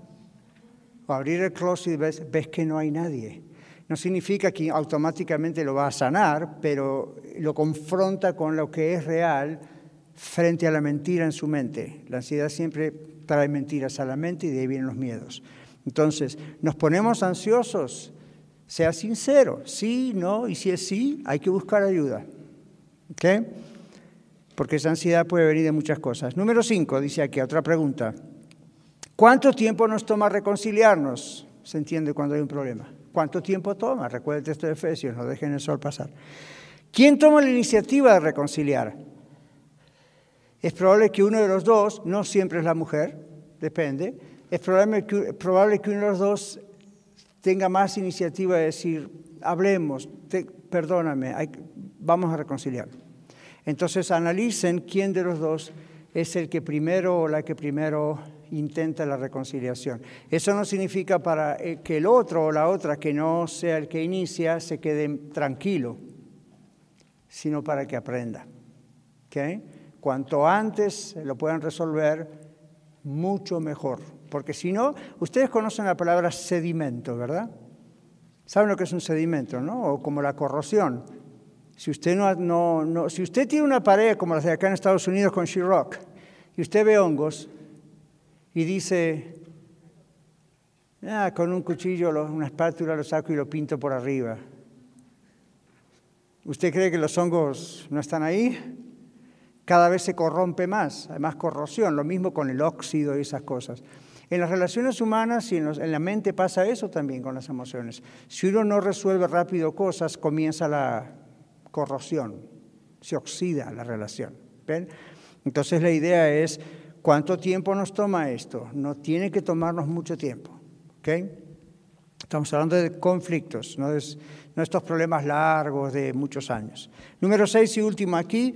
O abrir el closet y ves, ves que no hay nadie. No significa que automáticamente lo va a sanar, pero lo confronta con lo que es real frente a la mentira en su mente. La ansiedad siempre trae mentiras a la mente y de ahí vienen los miedos. Entonces, nos ponemos ansiosos. Sea sincero, sí, no, y si es sí, hay que buscar ayuda. ¿Ok? Porque esa ansiedad puede venir de muchas cosas. Número cinco, dice aquí, otra pregunta. ¿Cuánto tiempo nos toma reconciliarnos? Se entiende cuando hay un problema. ¿Cuánto tiempo toma? Recuerda el texto de Efesios, no dejen el sol pasar. ¿Quién toma la iniciativa de reconciliar? Es probable que uno de los dos, no siempre es la mujer, depende, es probable que, uno de los dos tenga más iniciativa de decir, hablemos, perdóname, vamos a reconciliar. Entonces analicen quién de los dos es el que primero o la que primero intenta la reconciliación. Eso no significa para eh, que el otro o la otra que no sea el que inicia se quede tranquilo, sino para que aprenda. ¿Okay? Cuanto antes lo puedan resolver, mucho mejor. Porque si no, ustedes conocen la palabra sedimento, ¿verdad? ¿Saben lo que es un sedimento, no? O como la corrosión. Si usted, no, no, si usted tiene una pared como la de acá en Estados Unidos con She-Rock y usted ve hongos y dice, ah, con un cuchillo, una espátula lo saco y lo pinto por arriba. ¿Usted cree que los hongos no están ahí? Cada vez se corrompe más, hay más corrosión, lo mismo con el óxido y esas cosas. En las relaciones humanas y en, la mente pasa eso también con las emociones. Si uno no resuelve rápido cosas, comienza la corrosión, se oxida la relación. ¿ven? Entonces la idea es, ¿cuánto tiempo nos toma esto? No tiene que tomarnos mucho tiempo. ¿okay? Estamos hablando de conflictos, no no estos problemas largos de muchos años. Número seis y último aquí,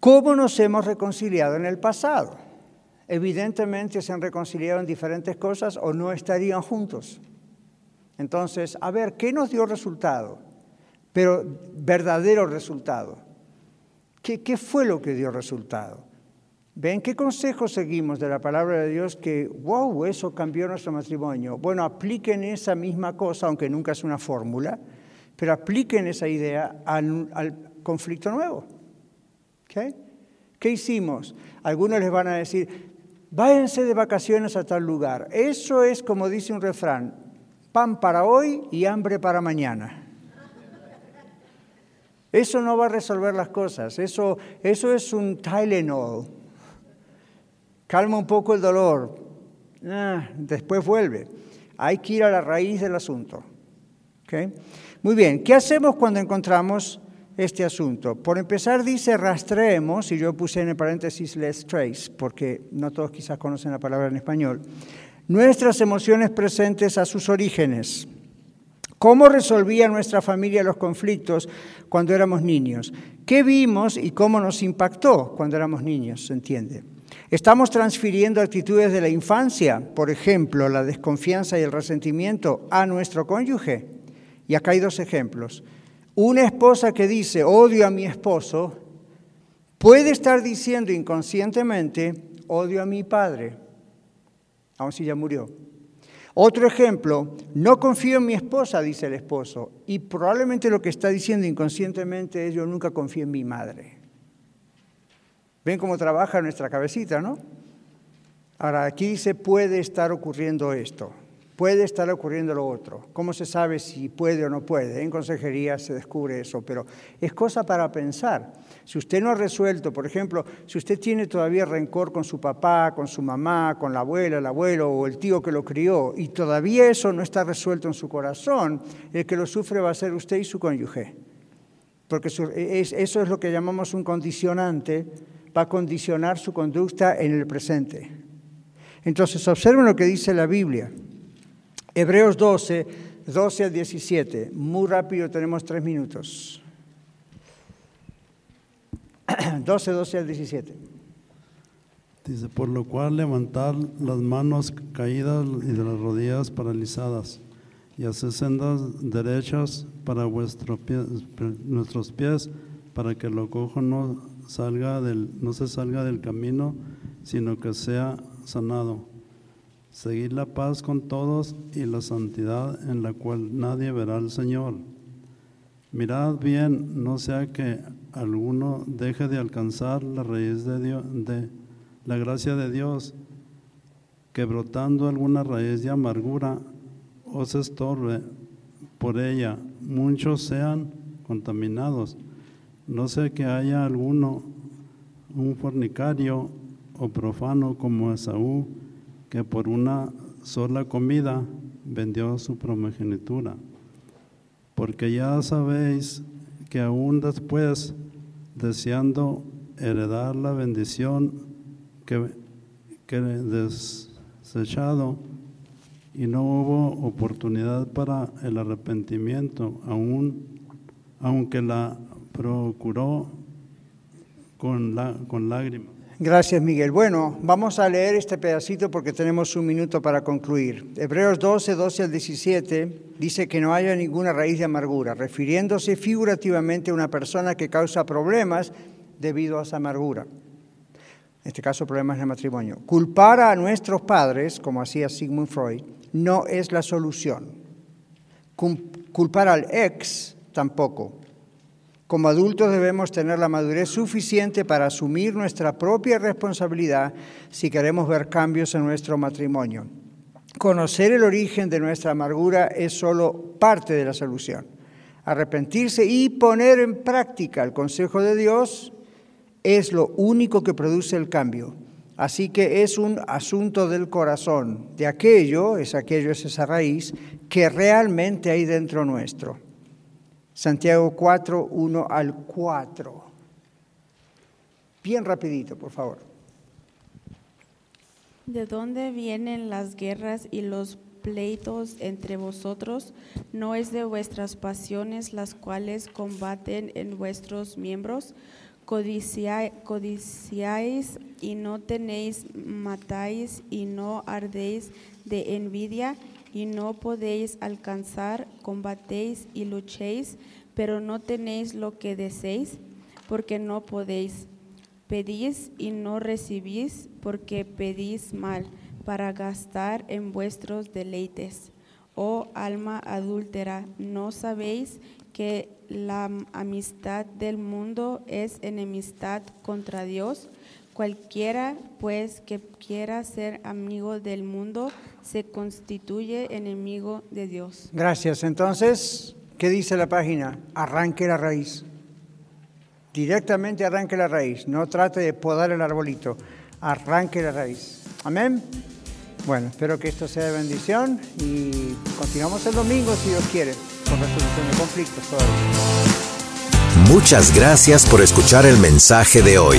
¿cómo nos hemos reconciliado en el pasado? Evidentemente se han reconciliado en diferentes cosas o no estarían juntos. Entonces, a ver, ¿qué nos dio resultado? Pero verdadero resultado. ¿Qué, fue lo que dio resultado? ¿Ven qué consejo seguimos de la palabra de Dios que, wow, eso cambió nuestro matrimonio? Bueno, apliquen esa misma cosa, aunque nunca es una fórmula, pero apliquen esa idea al conflicto nuevo. ¿Okay? ¿Qué hicimos? Algunos les van a decir, váyanse de vacaciones a tal lugar. Eso es, como dice un refrán, pan para hoy y hambre para mañana. Eso no va a resolver las cosas, eso, eso es un Tylenol calma un poco el dolor, ah, después vuelve. Hay que ir a la raíz del asunto. Muy bien, ¿qué hacemos cuando encontramos este asunto? Por empezar dice rastreemos, y yo puse en paréntesis let's trace, porque no todos quizás conocen la palabra en español, nuestras emociones presentes a sus orígenes. ¿Cómo resolvía nuestra familia los conflictos cuando éramos niños? ¿Qué vimos y cómo nos impactó cuando éramos niños? ¿Se entiende? Estamos transfiriendo actitudes de la infancia, por ejemplo, la desconfianza y el resentimiento, a nuestro cónyuge. Y acá hay dos ejemplos. Una esposa que dice, odio a mi esposo, puede estar diciendo inconscientemente, odio a mi padre, aun si ya murió. Otro ejemplo, no confío en mi esposa, dice el esposo, y probablemente lo que está diciendo inconscientemente es, yo nunca confío en mi madre. Ven cómo trabaja nuestra cabecita, ¿no? Ahora, aquí dice, puede estar ocurriendo esto, puede estar ocurriendo lo otro. ¿Cómo se sabe si puede o no puede? En consejería se descubre eso, pero es cosa para pensar. Si usted no ha resuelto, por ejemplo, si usted tiene todavía rencor con su papá, con su mamá, con la abuela, el abuelo o el tío que lo crió, y todavía eso no está resuelto en su corazón, el que lo sufre va a ser usted y su cónyuge. Porque eso es lo que llamamos un condicionante va a condicionar su conducta en el presente. Entonces, observen lo que dice la Biblia. Hebreos 12, 12 al 17. Muy rápido, tenemos tres minutos. 12, 12 al 17. Dice, por lo cual levantar las manos caídas y de las rodillas paralizadas y hacer sendas derechas para vuestros pies, nuestros pies, para que lo cojo no salga del, no se salga del camino, sino que sea sanado. Seguir la paz con todos y la santidad en la cual nadie verá al Señor. Mirad bien, no sea que alguno deje de alcanzar la raíz de, Dios, de la gracia de Dios, que brotando alguna raíz de amargura os estorbe por ella, muchos sean contaminados no sé que haya alguno, un fornicario o profano como Esaú, que por una sola comida vendió su primogenitura. Porque ya sabéis que aún después, deseando heredar la bendición que, que desechado, y no hubo oportunidad para el arrepentimiento, aún, aunque la procuró con, la, con lágrimas. Gracias, Miguel. Bueno, vamos a leer este pedacito porque tenemos un minuto para concluir. Hebreos 12, 12 al 17 dice que no haya ninguna raíz de amargura, refiriéndose figurativamente a una persona que causa problemas debido a esa amargura. En este caso, problemas de matrimonio. Culpar a nuestros padres, como hacía Sigmund Freud, no es la solución. Culpar al ex tampoco. Como adultos debemos tener la madurez suficiente para asumir nuestra propia responsabilidad si queremos ver cambios en nuestro matrimonio. Conocer el origen de nuestra amargura es solo parte de la solución. Arrepentirse y poner en práctica el consejo de Dios es lo único que produce el cambio. Así que es un asunto del corazón, de aquello, es aquello, es esa raíz, que realmente hay dentro nuestro. Santiago 4, 1 al 4. Bien rapidito, por favor. ¿De dónde vienen las guerras y los pleitos entre vosotros? ¿No es de vuestras pasiones las cuales combaten en vuestros miembros? Codiciáis y no tenéis, matáis y no ardéis de envidia y no podéis alcanzar, combatéis y luchéis, pero no tenéis lo que deseéis, porque no podéis. Pedís y no recibís, porque pedís mal, para gastar en vuestros deleites. Oh alma adúltera, ¿no sabéis que la amistad del mundo es enemistad contra Dios? Cualquiera, pues, que quiera ser amigo del mundo, se constituye enemigo de Dios. Gracias. Entonces, ¿qué dice la página? Arranque la raíz. Directamente arranque la raíz. No trate de podar el arbolito. Arranque la raíz. Amén. Bueno, espero que esto sea de bendición y continuamos el domingo si Dios quiere, con resolución de conflictos todavía. Muchas gracias por escuchar el mensaje de hoy.